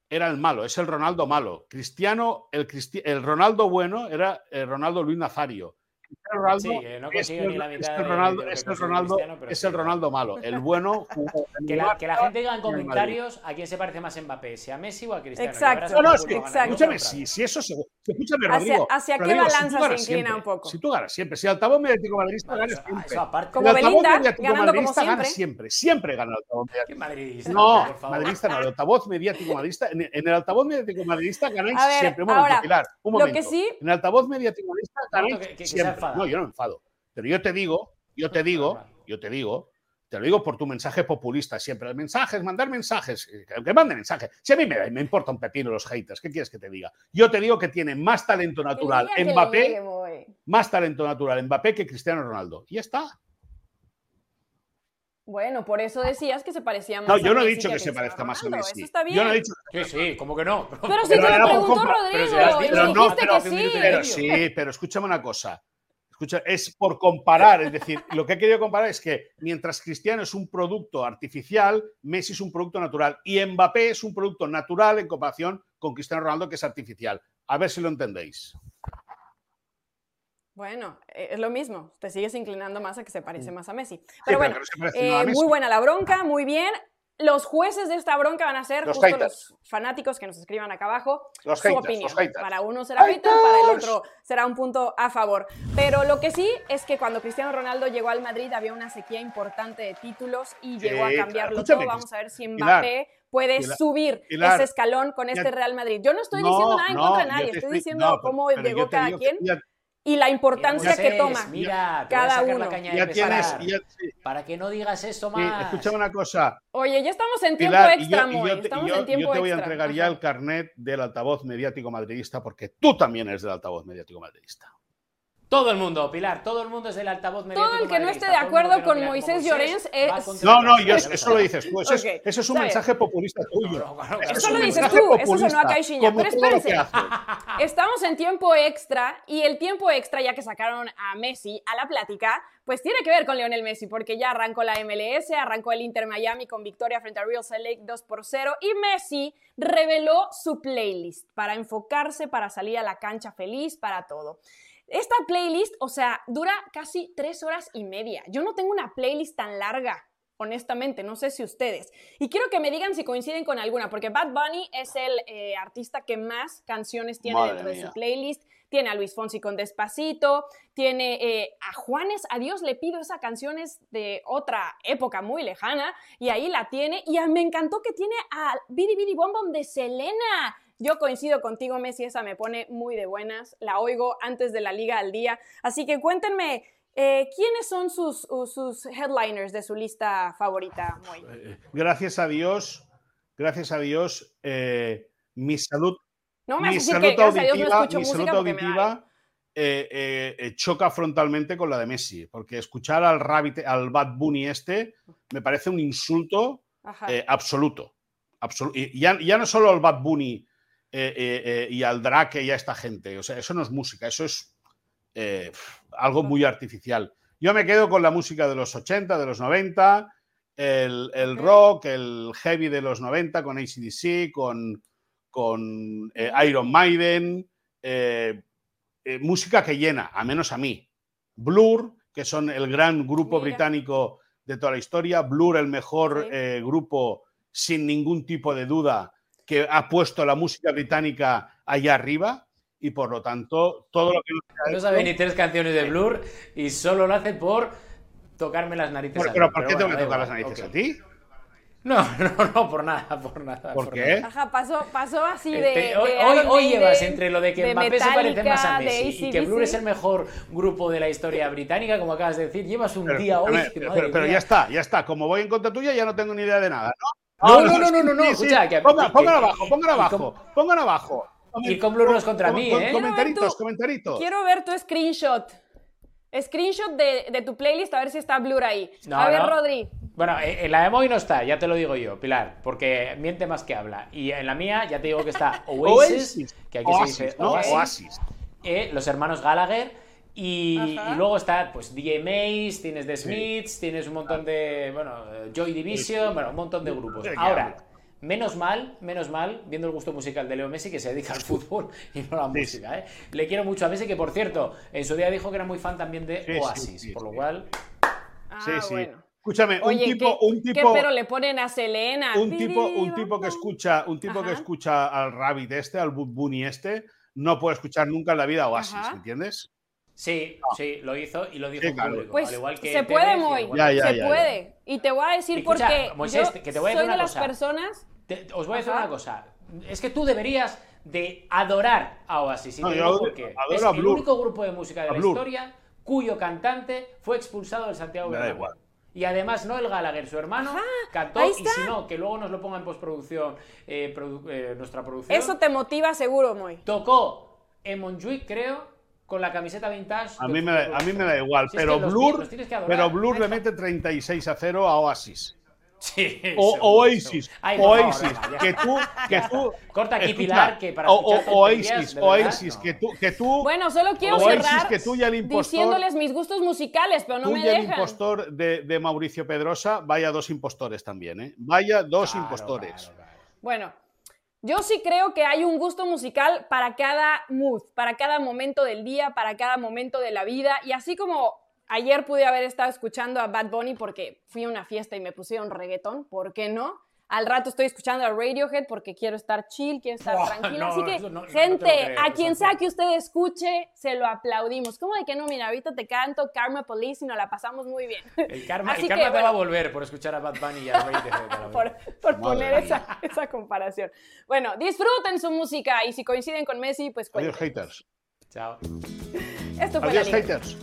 era el malo, es el Ronaldo malo. Cristiano, el, Cristi- el Ronaldo bueno era el Ronaldo Luis Nazario. Cristiano Ronaldo Sí, que no es consigue el, ni la es mitad el de- Ronaldo, de es el Ronaldo, es el malo. El bueno jugó Que la, que la gente diga en comentarios a quién se parece más Mbappé, si a Messi o a Cristiano. Exacto. No, no, es que, escúchame, si, si eso se. Escúchame, ¿Hacia- Rodrigo. hacia qué Rodrigo, balanza se inclina siempre, un poco? Si tú ganas siempre, si el altavoz mediático madridista gana siempre. eso aparte. Como el altavoz mediático madridista gana siempre. siempre. Siempre gana el altavoz mediático. ¿Qué madridista? No, por favor. madridista no, el altavoz mediático madridista. En, en el altavoz mediático madridista ganáis ver, siempre. Un momento, ahora, Pilar, un lo momento. que sí- En el altavoz mediático madridista ganáis que- que- que se siempre. enfada. No, yo no me enfado. Pero yo te digo, yo te digo, yo te digo, te lo digo por tu mensaje populista siempre. Mensajes, mandar mensajes. eh, Que manden mensajes. Si a mí me, da- me importa un pepino los haters, ¿qué quieres que te diga? Yo te digo que tiene más talento natural Mbappé, más talento natural Mbappé que Cristiano Ronaldo. Y ya está. Bueno, por eso decías que se parecía más No, yo no he dicho que se parezca más a Ronaldo, Messi. Eso está bien. Yo no he dicho Sí, sí, ¿cómo que no? Pero Pero te lo era un preguntó compra- pero Rodrigo si pero no, dijiste pero que sí. Pero sí, pero escúchame una cosa. Escucha, es por comparar, es decir, lo que he querido comparar es que mientras Cristiano es un producto artificial, Messi es un producto natural y Mbappé es un producto natural en comparación con Cristiano Ronaldo que es artificial. A ver si lo entendéis. Bueno, eh, es lo mismo. Te sigues inclinando más a que se parece más a Messi. Mm. Sí, Pero bueno, no eh, nada a Messi. muy buena la bronca, muy bien. Los jueces de esta bronca van a ser Los justo los fanáticos que nos escriban acá abajo Los su haters, opinión. los. Para uno será hater, para el otro será un punto a favor. Pero lo que sí es que cuando Cristiano Ronaldo llegó al Madrid había una sequía importante de títulos y llegó a cambiarlo escúchame, todo. Vamos a ver si Mbappé puede Pilar, subir Pilar, ese escalón con este Real Madrid. Yo no estoy No, diciendo nada en no, contra de nadie, estoy estoy- diciendo no, pero- cómo pero llegó cada digo quien ya- y la importancia que toma. Mira, cada uno. la caña Ya de tienes, pesar. ya- sí, Para que no digas eso sí, más. escúchame una cosa. Oye, ya estamos en tiempo Pilar, y extra, yo, y yo te, y Estamos yo- en tiempo yo te voy a extra. entregar ya el carnet del altavoz mediático madridista porque tú también eres del altavoz mediático madridista. Todo el mundo, Pilar, todo el mundo es del altavoz mediático Todo el que no esté de el acuerdo no con Moisés Llorens es- No, el no, yo, eso lo sabes. dices tú. Eso, Ok, es, eso es un está mensaje populista tuyo. No, no, Eso lo dices tú, eso sonó a Caixinha, pero espérense. Estamos en tiempo extra y el tiempo extra, ya que sacaron a Messi a la plática, pues tiene que ver con Lionel Messi, porque ya arrancó la MLS, arrancó el Inter Miami con victoria frente a Real Salt Lake 2 por 0 y Messi reveló su playlist para enfocarse, para salir a la cancha feliz, para todo. Esta playlist, o sea, dura casi tres horas y media. Yo no tengo una playlist tan larga, honestamente, no sé si ustedes. Y quiero que me digan si coinciden con alguna, porque Bad Bunny es el eh, artista que más canciones tiene Madre dentro de su playlist. Tiene a Luis Fonsi con Despacito, tiene eh, a Juanes, a Dios le pido, esa canción es de otra época muy lejana, y ahí la tiene. Y a- me encantó que tiene a Bidi Bidi Bom Bom de Selena. Yo coincido contigo, Messi, esa me pone muy de buenas. La oigo antes de la liga al día. Así que cuéntenme, eh, ¿quiénes son sus, sus headliners de su lista favorita, Moy? Eh, Gracias a Dios, gracias a Dios, eh, mi salud, No me mi salud que no auditiva, mi salud auditiva eh, eh, eh, choca frontalmente con la de Messi, porque escuchar al Rabbit, al Bad Bunny este, me parece un insulto eh, absoluto. Absolu- y ya, ya no solo al Bad Bunny eh, eh, eh, y al Drake y a esta gente, o sea, eso no es música, eso es eh, algo muy artificial. Yo me quedo con la música de los 80, de los 90, el, rock, el heavy de los 90 con ACDC, con, con Iron Maiden, música que llena, a menos a mí. Blur, que son el gran grupo Mira. británico de toda la historia, Blur el mejor grupo sin ningún tipo de duda que ha puesto la música británica allá arriba y por lo tanto todo lo que No hecho- sabe ni tres canciones de Blur y solo lo hace por tocarme las narices. Por- a mí. pero ¿por qué Pero tengo bueno, que tocar las narices ok. a ti? No, no, no, por nada, por nada. ¿Por qué? nada. Ajá, pasó, pasó así Eh, de. te- de hoy, Iron hoy, hoy Maiden, llevas entre lo de que de Mbappé se parece más a de Messi y que. Blur es el mejor grupo de la historia británica, como acabas de decir. Llevas un Pero, día hoy. pero- pero- pero ya está, ya está. Como voy en contra tuya, ya no tengo ni idea de nada, No, ¿no? no, no, no, no, no, Sí, sí. escucha, que- Ponga- que- Pongan que- abajo, pongan y abajo, pongan abajo. Y con Blur no es contra mí, ¿eh? Comentaritos, Quiero ver tu- comentaritos. Quiero ver tu screenshot. Screenshot de, de tu playlist, a ver si está Blur ahí. No, a ver, no. Rodri. Bueno, eh, en la de Moy no está, ya te lo digo yo, Pilar, porque miente más que habla. Y en la mía ya te digo que está Oasis, Oasis, que aquí Oasis, se dice ¿no? Oasis, Oasis. eh, los hermanos Gallagher. Y, luego está pues DJ Mace, tienes The Smiths, tienes un montón de, bueno, eh, Joy Division, bueno, un montón de grupos. ¿De qué Ahora, menos mal, menos mal, viendo el gusto musical de Leo Messi, que se dedica al fútbol y no a la Sí, música, ¿eh? Le quiero mucho a Messi, que por cierto, en su día dijo que era muy fan también de Sí, Oasis, sí, por lo cual... Ah, Sí, sí. bueno. Escúchame, Oye, un tipo, ¿qué, un qué tipo, pero le ponen a Selena? un tipo, un tipo que escucha, un tipo que escucha al Rabbit este, al Bud Bunny este, no puede escuchar nunca en la vida Oasis, Ajá. ¿entiendes? Sí, sí, lo hizo y lo dijo Sí, claro. público. Pues al igual que se puede, Moy. Ya, ya, se ya, puede. Y te voy a decir Escucha, porque Moisés, yo que te voy a soy de las cosa. personas... Te- os voy a decir Ajá. una cosa. Es que tú deberías de adorar a Oasis. Y No, te yo digo adoro- por qué. adoro Es el único grupo de música de A la Blur. historia cuyo cantante fue expulsado del Santiago Me da Bernabéu. igual. Y además Noel Gallagher, su hermano, cantó ahí y si no, que luego nos lo ponga en postproducción eh, produ- eh, nuestra producción. Eso te motiva seguro, Moy. Tocó en Montjuic, creo, con la camiseta vintage. A mí me, da- a mí me da igual, Si es que pero los Blur, los adorar. pero Blur le mete 36 a 0 a Oasis. Sí, O seguro, Oasis. Ay, Oasis, que tú, que tú. Corta aquí, escucha, Pilar, que para o- o- Oasis, verdad, Oasis, no. que tú, que tú, Bueno, solo quiero Oasis, cerrar que tú y el impostor- diciéndoles mis gustos musicales, pero no tú me y el impostor de, de Mauricio Pedrosa, vaya dos impostores también, ¿eh? Vaya dos Claro, impostores. claro, claro. Bueno, yo sí creo que hay un gusto musical para cada mood, para cada momento del día, para cada momento de la vida. Y así como ayer pude haber estado escuchando a Bad Bunny porque fui a una fiesta y me pusieron reggaetón, ¿por qué no? Al rato estoy escuchando a Radiohead porque quiero estar chill, quiero estar Buah, tranquila. no, Así que, no- gente, a quien sea que usted escuche, se lo aplaudimos. ¿Cómo de que no? Mira, ahorita te canto Karma Police y nos la pasamos muy bien. El karma, Así el que, karma te bueno. va a volver por escuchar a Bad Bunny y a Radiohead, por, poner esa, esa comparación. Bueno, disfruten su música y si coinciden con Messi, pues Adiós, cuenten. haters. Chao. Esto fue la Adiós, liga. haters.